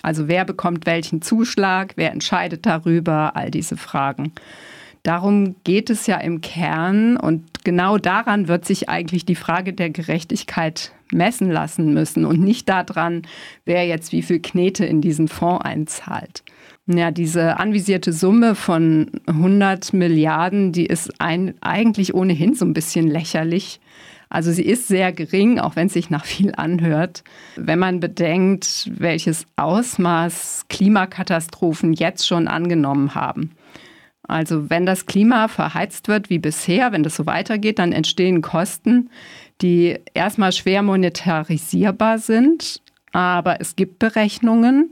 Also wer bekommt welchen Zuschlag, wer entscheidet darüber, all diese Fragen. Darum geht es ja im Kern und genau daran wird sich eigentlich die Frage der Gerechtigkeit messen lassen müssen und nicht daran, wer jetzt wie viel Knete in diesen Fonds einzahlt. Ja, diese anvisierte Summe von 100 Milliarden, die ist ein, eigentlich ohnehin so ein bisschen lächerlich. Also sie ist sehr gering, auch wenn es sich nach viel anhört. Wenn man bedenkt, welches Ausmaß Klimakatastrophen jetzt schon angenommen haben. Also wenn das Klima verheizt wird wie bisher, wenn das so weitergeht, dann entstehen Kosten, die erstmal schwer monetarisierbar sind. Aber es gibt Berechnungen,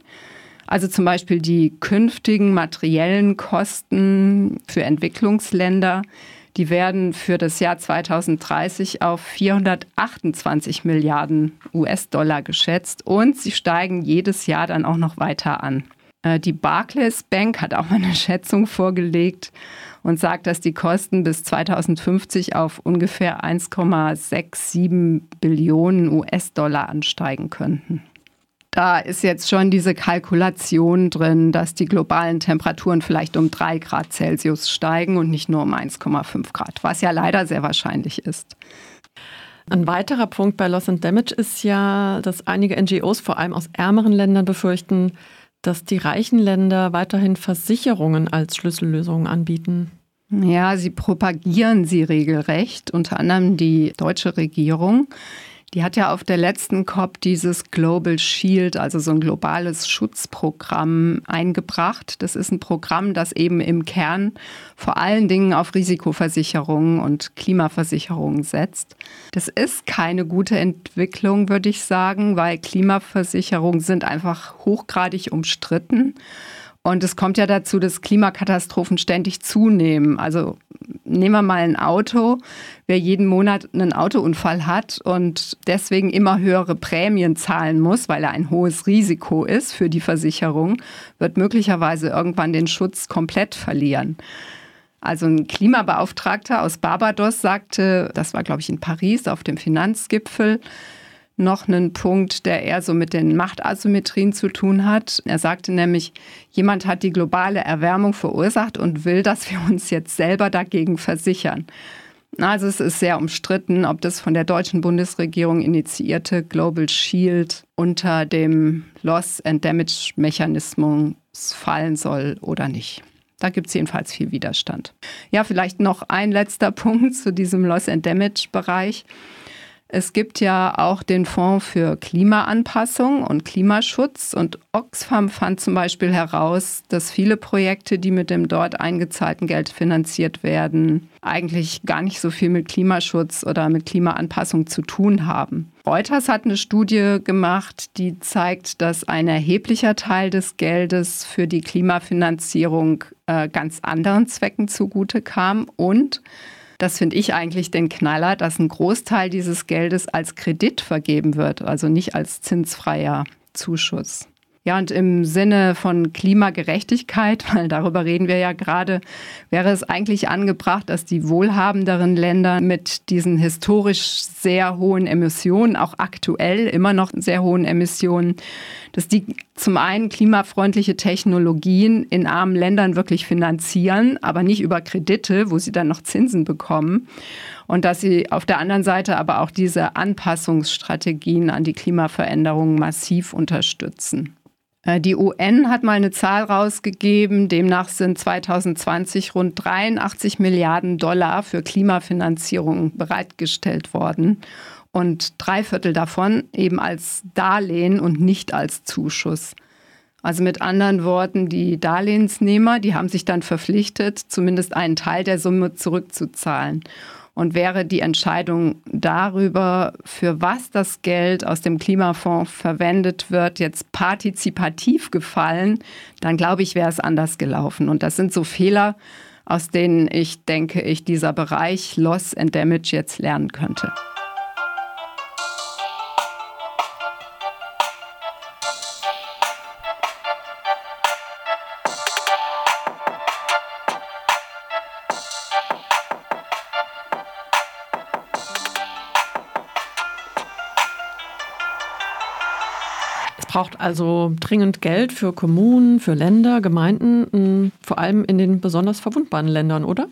also zum Beispiel die künftigen materiellen Kosten für Entwicklungsländer, die werden für das Jahr 2030 auf 428 Milliarden US-Dollar geschätzt und sie steigen jedes Jahr dann auch noch weiter an. Äh, die Barclays Bank hat auch eine [LAUGHS] Schätzung vorgelegt und sagt, dass die Kosten bis 2050 auf ungefähr 1,67 Billionen US-Dollar ansteigen könnten. Da ist jetzt schon diese Kalkulation drin, dass die globalen Temperaturen vielleicht um drei Grad Celsius steigen und nicht nur um 1,5 Grad, was ja leider sehr wahrscheinlich ist. Ein weiterer Punkt bei Loss and Damage ist ja, dass einige NGOs, vor allem aus ärmeren Ländern, befürchten, dass die reichen Länder weiterhin Versicherungen als Schlüssellösungen anbieten. Ja, sie propagieren sie regelrecht, unter anderem die deutsche Regierung. Die hat ja auf der letzten COP dieses Global Shield, also so ein globales Schutzprogramm eingebracht. Das ist ein Programm, das eben im Kern vor allen Dingen auf Risikoversicherungen und Klimaversicherungen setzt. Das ist keine gute Entwicklung, würde ich sagen, weil Klimaversicherungen sind einfach hochgradig umstritten. Und es kommt ja dazu, dass Klimakatastrophen ständig zunehmen. Also nehmen wir mal ein Auto. Wer jeden Monat einen Autounfall hat und deswegen immer höhere Prämien zahlen muss, weil er ein hohes Risiko ist für die Versicherung, wird möglicherweise irgendwann den Schutz komplett verlieren. Also ein Klimabeauftragter aus Barbados sagte, das war glaube ich in Paris auf dem Finanzgipfel, noch einen Punkt, der eher so mit den Machtasymmetrien zu tun hat. Er sagte nämlich, jemand hat die globale Erwärmung verursacht und will, dass wir uns jetzt selber dagegen versichern. Also es ist sehr umstritten, ob das von der deutschen Bundesregierung initiierte Global Shield unter dem Loss and Damage Mechanismus fallen soll oder nicht. Da gibt es jedenfalls viel Widerstand. Ja, vielleicht noch ein letzter [LAUGHS] Punkt zu diesem Loss and Damage Bereich. Es gibt ja auch den Fonds für Klimaanpassung und Klimaschutz und Oxfam fand zum Beispiel heraus, dass viele Projekte, die mit dem dort eingezahlten Geld finanziert werden, eigentlich gar nicht so viel mit Klimaschutz oder mit Klimaanpassung zu tun haben. Reuters hat eine Studie gemacht, die zeigt, dass ein erheblicher Teil des Geldes für die Klimafinanzierung äh, ganz anderen Zwecken zugute kam und das finde ich eigentlich den Knaller, dass ein Großteil dieses Geldes als Kredit vergeben wird, also nicht als zinsfreier Zuschuss. Ja, und im Sinne von Klimagerechtigkeit, [LAUGHS] weil darüber reden wir ja gerade, wäre es eigentlich angebracht, dass die wohlhabenderen Länder mit diesen historisch sehr hohen Emissionen, auch aktuell immer noch sehr hohen Emissionen, dass die zum einen klimafreundliche Technologien in armen Ländern wirklich finanzieren, aber nicht über Kredite, wo sie dann noch Zinsen bekommen. Und dass sie auf der anderen Seite aber auch diese Anpassungsstrategien an die Klimaveränderungen massiv unterstützen. Äh, die UN hat mal eine Zahl rausgegeben, demnach sind 2020 rund 83 Milliarden Dollar für Klimafinanzierung bereitgestellt worden und drei Viertel davon eben als Darlehen und nicht als Zuschuss. Also mit anderen Worten, die Darlehensnehmer, die haben sich dann verpflichtet, zumindest einen Teil der Summe zurückzuzahlen. Und wäre die Entscheidung darüber, für was das Geld aus dem Klimafonds verwendet wird, jetzt partizipativ gefallen, dann glaube ich, wäre es anders gelaufen. Und das sind so Fehler, aus denen ich denke, ich dieser Bereich Loss and Damage jetzt lernen könnte. Also dringend Geld für Kommunen, für Länder, Gemeinden, vor allem in den besonders verwundbaren Ländern, oder?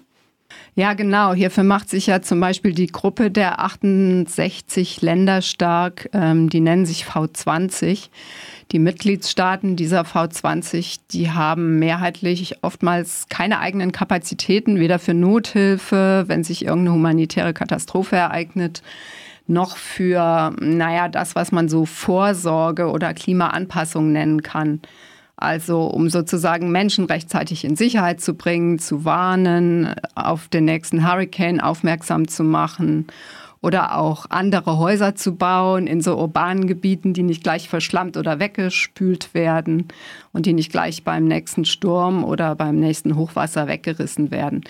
Ja, genau. Hierfür macht sich ja zum Beispiel die Gruppe der 68 Länder stark. Ähm, die nennen sich V20. Die Mitgliedstaaten dieser V20, die haben mehrheitlich oftmals keine eigenen Kapazitäten, weder für Nothilfe, wenn sich irgendeine humanitäre Katastrophe ereignet, noch für, naja, das, was man so Vorsorge oder Klimaanpassung nennen kann. Also um sozusagen Menschen rechtzeitig in Sicherheit zu bringen, zu warnen, auf den nächsten Hurricane aufmerksam zu machen oder auch andere Häuser zu bauen in so urbanen Gebieten, die nicht gleich verschlammt oder weggespült werden und die nicht gleich beim nächsten Sturm oder beim nächsten Hochwasser weggerissen werden.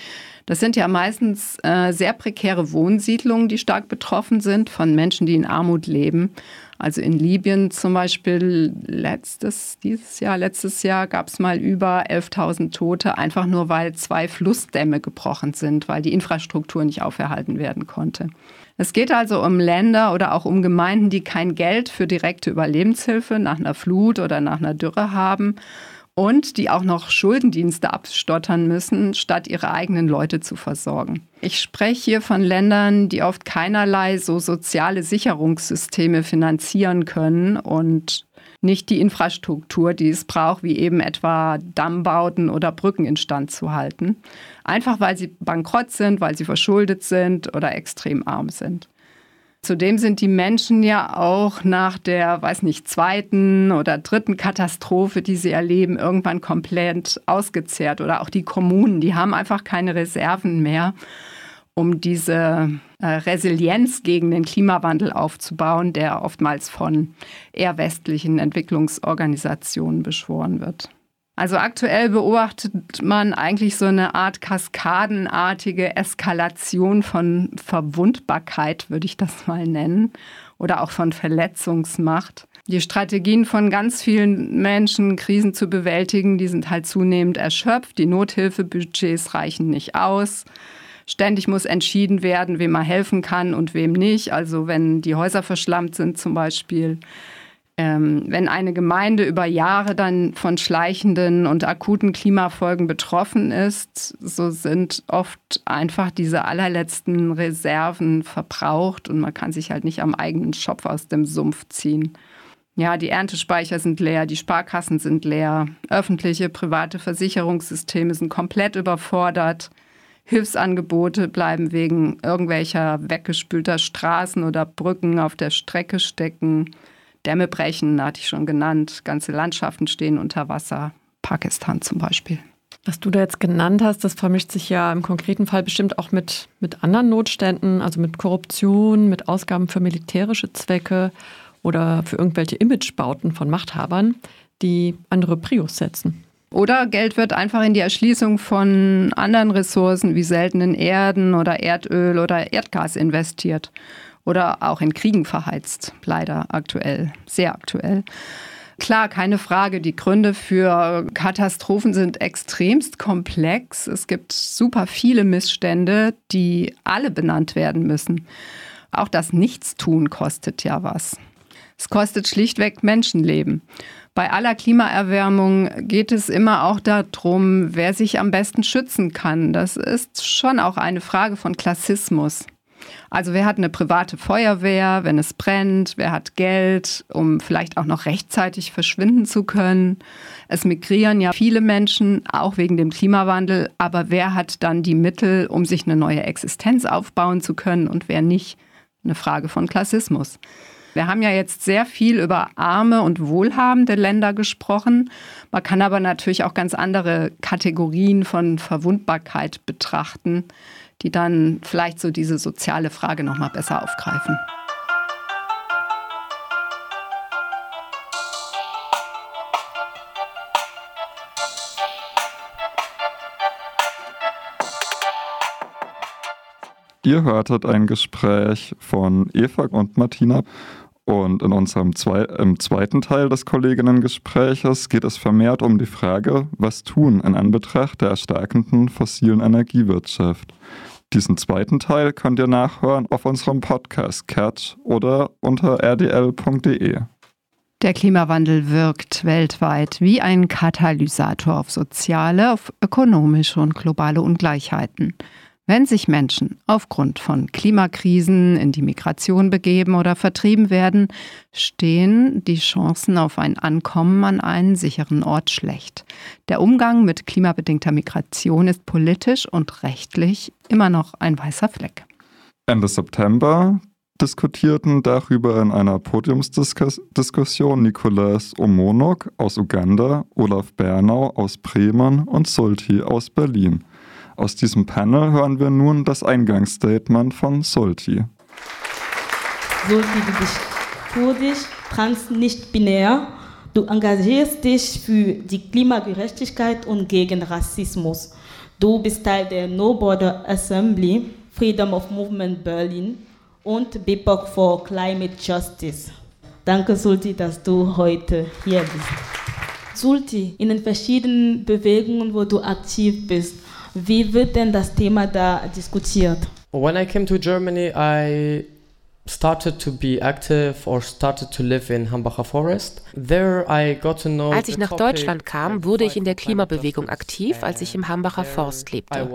Das sind ja meistens äh, sehr prekäre Wohnsiedlungen, die stark betroffen sind von Menschen, die in Armut leben. Also in Libyen zum Beispiel letztes, dieses Jahr, letztes Jahr gab es mal über 11.000 Tote, einfach nur weil zwei Flussdämme gebrochen sind, weil die Infrastruktur nicht auferhalten werden konnte. Es geht also um Länder oder auch um Gemeinden, die kein Geld für direkte Überlebenshilfe nach einer Flut oder nach einer Dürre haben und die auch noch Schuldendienste abstottern müssen, statt ihre eigenen Leute zu versorgen. Ich spreche hier von Ländern, die oft keinerlei so soziale Sicherungssysteme finanzieren können und nicht die Infrastruktur, die es braucht, wie eben etwa Dammbauten oder Brücken instand zu halten. Einfach weil sie bankrott sind, weil sie verschuldet sind oder extrem arm sind. Zudem sind die Menschen ja auch nach der, weiß nicht, zweiten oder dritten Katastrophe, die sie erleben, irgendwann komplett ausgezehrt. Oder auch die Kommunen, die haben einfach keine Reserven mehr, um diese äh, Resilienz gegen den Klimawandel aufzubauen, der oftmals von eher westlichen Entwicklungsorganisationen beschworen wird. Also aktuell beobachtet man eigentlich so eine Art kaskadenartige Eskalation von Verwundbarkeit, würde ich das mal nennen, oder auch von Verletzungsmacht. Die Strategien von ganz vielen Menschen, Krisen zu bewältigen, die sind halt zunehmend erschöpft. Die Nothilfebudgets reichen nicht aus. Ständig muss entschieden werden, wem man helfen kann und wem nicht. Also wenn die Häuser verschlammt sind zum Beispiel. Ähm, wenn eine Gemeinde über Jahre dann von schleichenden und akuten Klimafolgen betroffen ist, so sind oft einfach diese allerletzten Reserven verbraucht und man kann sich halt nicht am eigenen Schopf aus dem Sumpf ziehen. Ja, die Erntespeicher sind leer, die Sparkassen sind leer, öffentliche, private Versicherungssysteme sind komplett überfordert. Hilfsangebote bleiben wegen irgendwelcher weggespülter Straßen oder Brücken auf der Strecke stecken. Dämme brechen, hatte ich schon genannt. Ganze Landschaften stehen unter Wasser. Pakistan zum Beispiel. Was du da jetzt genannt hast, das vermischt sich ja im konkreten Fall bestimmt auch mit, mit anderen Notständen, also mit Korruption, mit Ausgaben für militärische Zwecke oder für irgendwelche Imagebauten von Machthabern, die andere Prios setzen. Oder Geld wird einfach in die Erschließung von anderen Ressourcen wie seltenen Erden oder Erdöl oder Erdgas investiert oder auch in Kriegen verheizt. Leider aktuell, sehr aktuell. Klar, keine Frage. Die Gründe für Katastrophen sind extremst komplex. Es gibt super viele Missstände, die alle benannt werden müssen. Auch das Nichtstun kostet ja was. Es kostet schlichtweg Menschenleben. Bei aller Klimaerwärmung geht es immer auch darum, wer sich am besten schützen kann. Das ist schon auch eine Frage von Klassismus. Also wer hat eine private Feuerwehr, wenn es brennt? Wer hat Geld, um vielleicht auch noch rechtzeitig verschwinden zu können? Es migrieren ja viele Menschen, auch wegen dem Klimawandel. Aber wer hat dann die Mittel, um sich eine neue Existenz aufbauen zu können und wer nicht? Eine Frage von Klassismus. Wir haben ja jetzt sehr viel über arme und wohlhabende Länder gesprochen. Man kann aber natürlich auch ganz andere Kategorien von Verwundbarkeit betrachten die dann vielleicht so diese soziale Frage noch mal besser aufgreifen. Ihr hörtet ein Gespräch von Eva und Martina. Und in unserem zwei, im zweiten Teil des Kolleginnengespräches geht es vermehrt um die Frage, was tun in Anbetracht der erstarkenden fossilen Energiewirtschaft. Diesen zweiten Teil könnt ihr nachhören auf unserem Podcast Catch oder unter rdl.de. Der Klimawandel wirkt weltweit wie ein Katalysator auf soziale, auf ökonomische und globale Ungleichheiten. Wenn sich Menschen aufgrund von Klimakrisen in die Migration begeben oder vertrieben werden, stehen die Chancen auf ein Ankommen an einen sicheren Ort schlecht. Der Umgang mit klimabedingter Migration ist politisch und rechtlich immer noch ein weißer Fleck. Ende September diskutierten darüber in einer Podiumsdiskussion Nicolas Omonok aus Uganda, Olaf Bernau aus Bremen und Sulti aus Berlin. Aus diesem Panel hören wir nun das Eingangsstatement von Solti. Solti, du bist kurdisch, trans, nicht binär. Du engagierst dich für die Klimagerechtigkeit und gegen Rassismus. Du bist Teil der No Border Assembly, Freedom of Movement Berlin und BIPOC for Climate Justice. Danke, Sulti, dass du heute hier bist. Sulti, in den verschiedenen Bewegungen, wo du aktiv bist, wie wird denn das Thema da diskutiert? When I came to Germany, I started to be active or started to live in Hambacher Forest. There I got to know Als ich nach Deutschland kam, wurde ich in der Klimabewegung aktiv, als ich im Hambacher Forst lebte.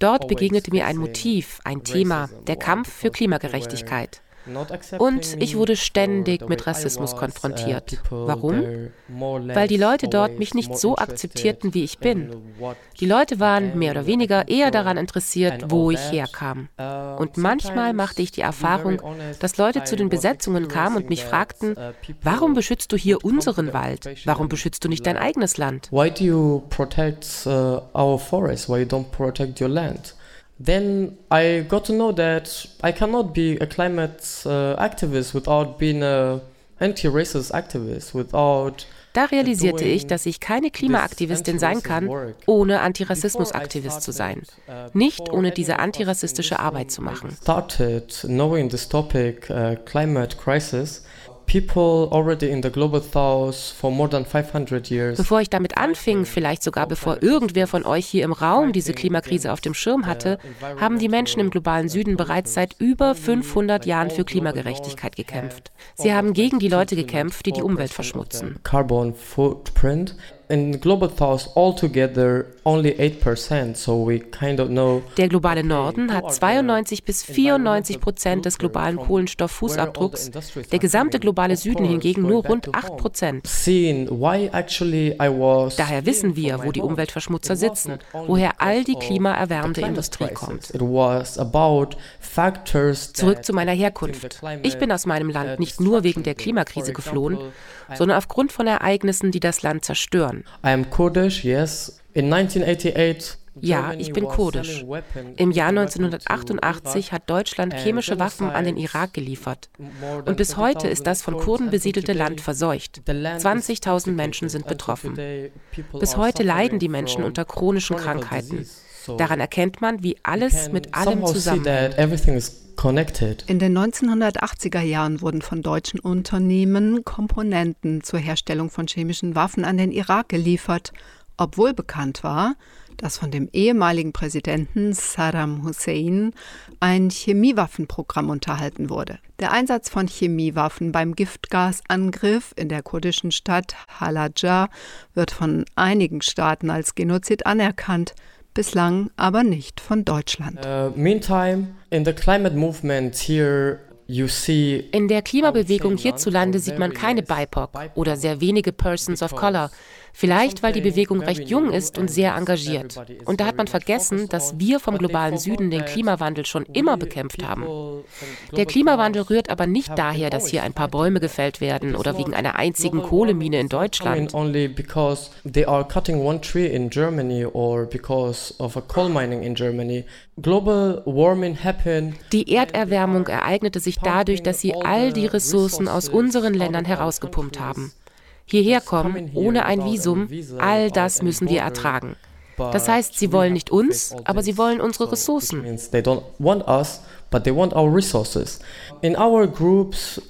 Dort begegnete mir ein Motiv, ein Thema, der Kampf für Klimagerechtigkeit. Und ich wurde ständig mit Rassismus uh, konfrontiert. Warum? Weil die Leute dort mich nicht so akzeptierten, wie ich bin. Die Leute waren mehr oder weniger eher daran interessiert, wo ich herkam. Uh, und manchmal machte ich die Erfahrung, dass Leute zu den Besetzungen kamen und mich fragten, uh, warum beschützt du hier unseren Wald? Warum beschützt du nicht dein eigenes Land? Why do you protect our forest? Why you don't protect your land? Then I got to know that I cannot be a climate uh, activist without being a anti-racist activist, without Da realisierte ich, dass ich keine Klimaaktivistin sein kann, ohne Antirassismusaktivist zu sein. Uh, Nicht ohne diese antirassistische Arbeit zu machen. Started knowing this topic, uh, climate crisis, Bevor ich damit anfing, vielleicht sogar bevor irgendwer von euch hier im Raum diese Klimakrise auf dem Schirm hatte, haben die Menschen im globalen Süden bereits seit über 500 Jahren für Klimagerechtigkeit gekämpft. Sie haben gegen die Leute gekämpft, die die Umwelt verschmutzen. Carbon footprint in global south altogether only 8%, so we kind of know Der globale Norden hat 92 bis 94 Prozent des globalen Kohlenstofffußabdrucks, der gesamte globale Süden hingegen nur rund 8 Prozent. Daher wissen wir, wo die Umweltverschmutzer sitzen, woher all die klimaerwärmende Industrie kommt. Zurück zu meiner Herkunft. Ich bin aus meinem Land nicht nur wegen der Klimakrise geflohen, sondern aufgrund von Ereignissen, die das Land zerstören. I am Kurdish, yes. In 1988 ja, ich bin kurdisch. Im Jahr 1988 hat Deutschland chemische Waffen an den Irak geliefert. Und bis heute ist das von Kurden besiedelte Land verseucht. 20.000 Menschen sind betroffen. Bis heute leiden die Menschen unter chronischen Krankheiten. Daran erkennt man, wie alles mit allem zusammenhängt. In den 1980er Jahren wurden von deutschen Unternehmen Komponenten zur Herstellung von chemischen Waffen an den Irak geliefert, obwohl bekannt war, dass von dem ehemaligen Präsidenten Saddam Hussein ein Chemiewaffenprogramm unterhalten wurde. Der Einsatz von Chemiewaffen beim Giftgasangriff in der kurdischen Stadt Halabja wird von einigen Staaten als Genozid anerkannt bislang aber nicht von Deutschland. Uh, meantime, in the climate movement here in der Klimabewegung hierzulande sieht man keine BIPOC oder sehr wenige Persons of Color, Vielleicht, weil die Bewegung recht jung ist und sehr engagiert. Und da hat man vergessen, dass wir vom globalen Süden den Klimawandel schon immer bekämpft haben. Der Klimawandel rührt aber nicht daher, dass hier ein paar Bäume gefällt werden oder wegen einer einzigen Kohlemine in Deutschland. Die Erderwärmung ereignete sich dadurch, dass sie all die Ressourcen aus unseren Ländern herausgepumpt haben hierher kommen ohne ein Visum, all das müssen wir ertragen. Das heißt, sie wollen nicht uns, aber sie wollen unsere Ressourcen.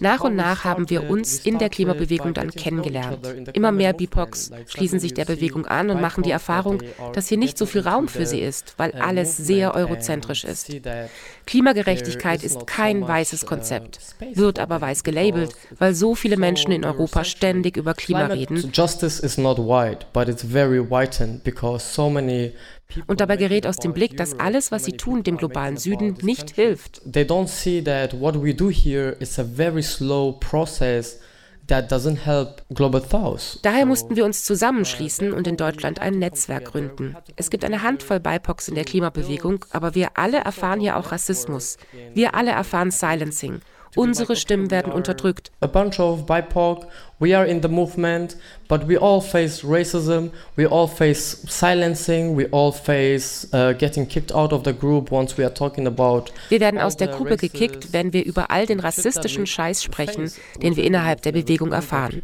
Nach und nach haben wir uns in der Klimabewegung dann kennengelernt. Immer mehr BIPOCs schließen sich der Bewegung an und machen die Erfahrung, dass hier nicht so viel Raum für sie ist, weil alles sehr eurozentrisch ist. Klimagerechtigkeit ist kein weißes Konzept, wird aber weiß gelabelt, weil so viele Menschen in Europa ständig über Klima reden. Justice is not white, but it's very whitened because so many und dabei gerät aus dem Blick, dass alles, was sie tun, dem globalen Süden nicht hilft. They don't see that what we do here is a very slow process Daher mussten wir uns zusammenschließen und in Deutschland ein Netzwerk gründen. Es gibt eine Handvoll BIPOCs in der Klimabewegung, aber wir alle erfahren hier auch Rassismus. Wir alle erfahren Silencing. Unsere Stimmen werden unterdrückt. A bunch of BIPOC, we are in the movement, but we all face racism, we all face silencing, we all face uh, getting kicked out of the group once we are talking about. Wir werden aus der Gruppe gekickt, wenn wir über all den rassistischen Scheiß sprechen, den wir innerhalb der Bewegung erfahren.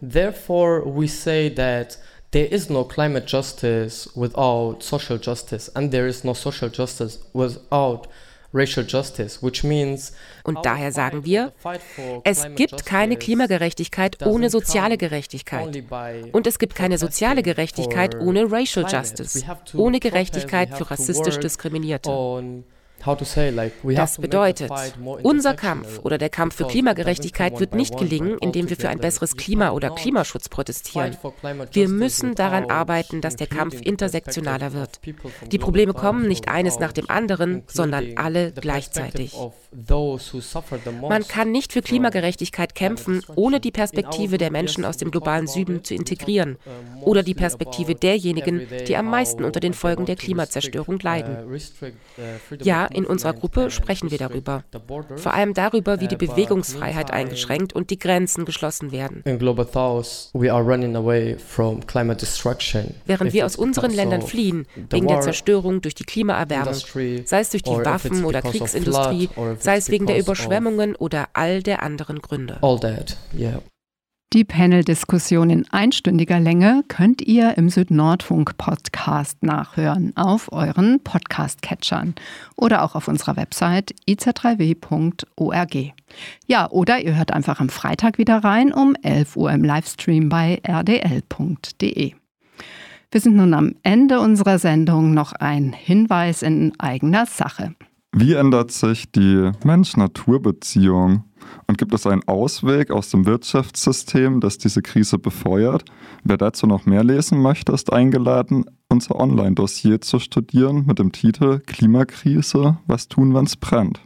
Therefore we say that there is no climate justice without social justice and there is no social justice without racial justice, which means und daher sagen wir, es gibt keine Klimagerechtigkeit ohne soziale Gerechtigkeit. Und es gibt keine soziale Gerechtigkeit ohne Racial Justice, ohne Gerechtigkeit für rassistisch Diskriminierte. Das bedeutet, unser Kampf oder der Kampf für Klimagerechtigkeit wird nicht gelingen, indem wir für ein besseres Klima oder Klimaschutz protestieren. Wir müssen daran arbeiten, dass der Kampf intersektionaler wird. Die Probleme kommen nicht eines nach dem anderen, sondern alle gleichzeitig. Man kann nicht für Klimagerechtigkeit kämpfen, ohne die Perspektive der Menschen aus dem globalen Süden zu integrieren oder die Perspektive derjenigen, die am meisten unter den Folgen der Klimazerstörung leiden. Ja, in unserer Gruppe sprechen wir darüber. Vor allem darüber, wie die Bewegungsfreiheit eingeschränkt und die Grenzen geschlossen werden. Während wir aus unseren Ländern fliehen, wegen der Zerstörung durch die Klimaerwärmung, sei es durch die Waffen- oder Kriegsindustrie, sei es wegen der Überschwemmungen oder all der anderen Gründe. Die Panel-Diskussion in einstündiger Länge könnt ihr im Südnordfunk-Podcast nachhören auf euren Podcast-Catchern oder auch auf unserer Website iz3w.org. Ja, oder ihr hört einfach am Freitag wieder rein um 11 Uhr im Livestream bei rdl.de. Wir sind nun am Ende unserer Sendung noch ein Hinweis in eigener Sache. Wie ändert sich die Mensch-Natur-Beziehung? Und gibt es einen Ausweg aus dem Wirtschaftssystem, das diese Krise befeuert? Wer dazu noch mehr lesen möchte, ist eingeladen, unser Online-Dossier zu studieren mit dem Titel Klimakrise, was tun, wenn es brennt.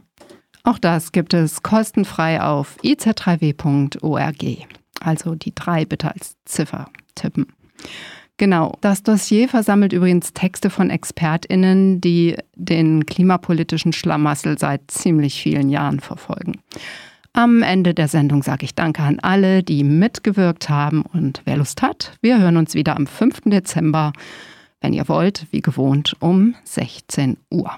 Auch das gibt es kostenfrei auf iz3w.org. Also die drei bitte als Ziffer tippen. Genau. Das Dossier versammelt übrigens Texte von ExpertInnen, die den klimapolitischen Schlamassel seit ziemlich vielen Jahren verfolgen. Am Ende der Sendung sage ich Danke an alle, die mitgewirkt haben und wer Lust hat, wir hören uns wieder am 5. Dezember, wenn ihr wollt, wie gewohnt, um 16 Uhr.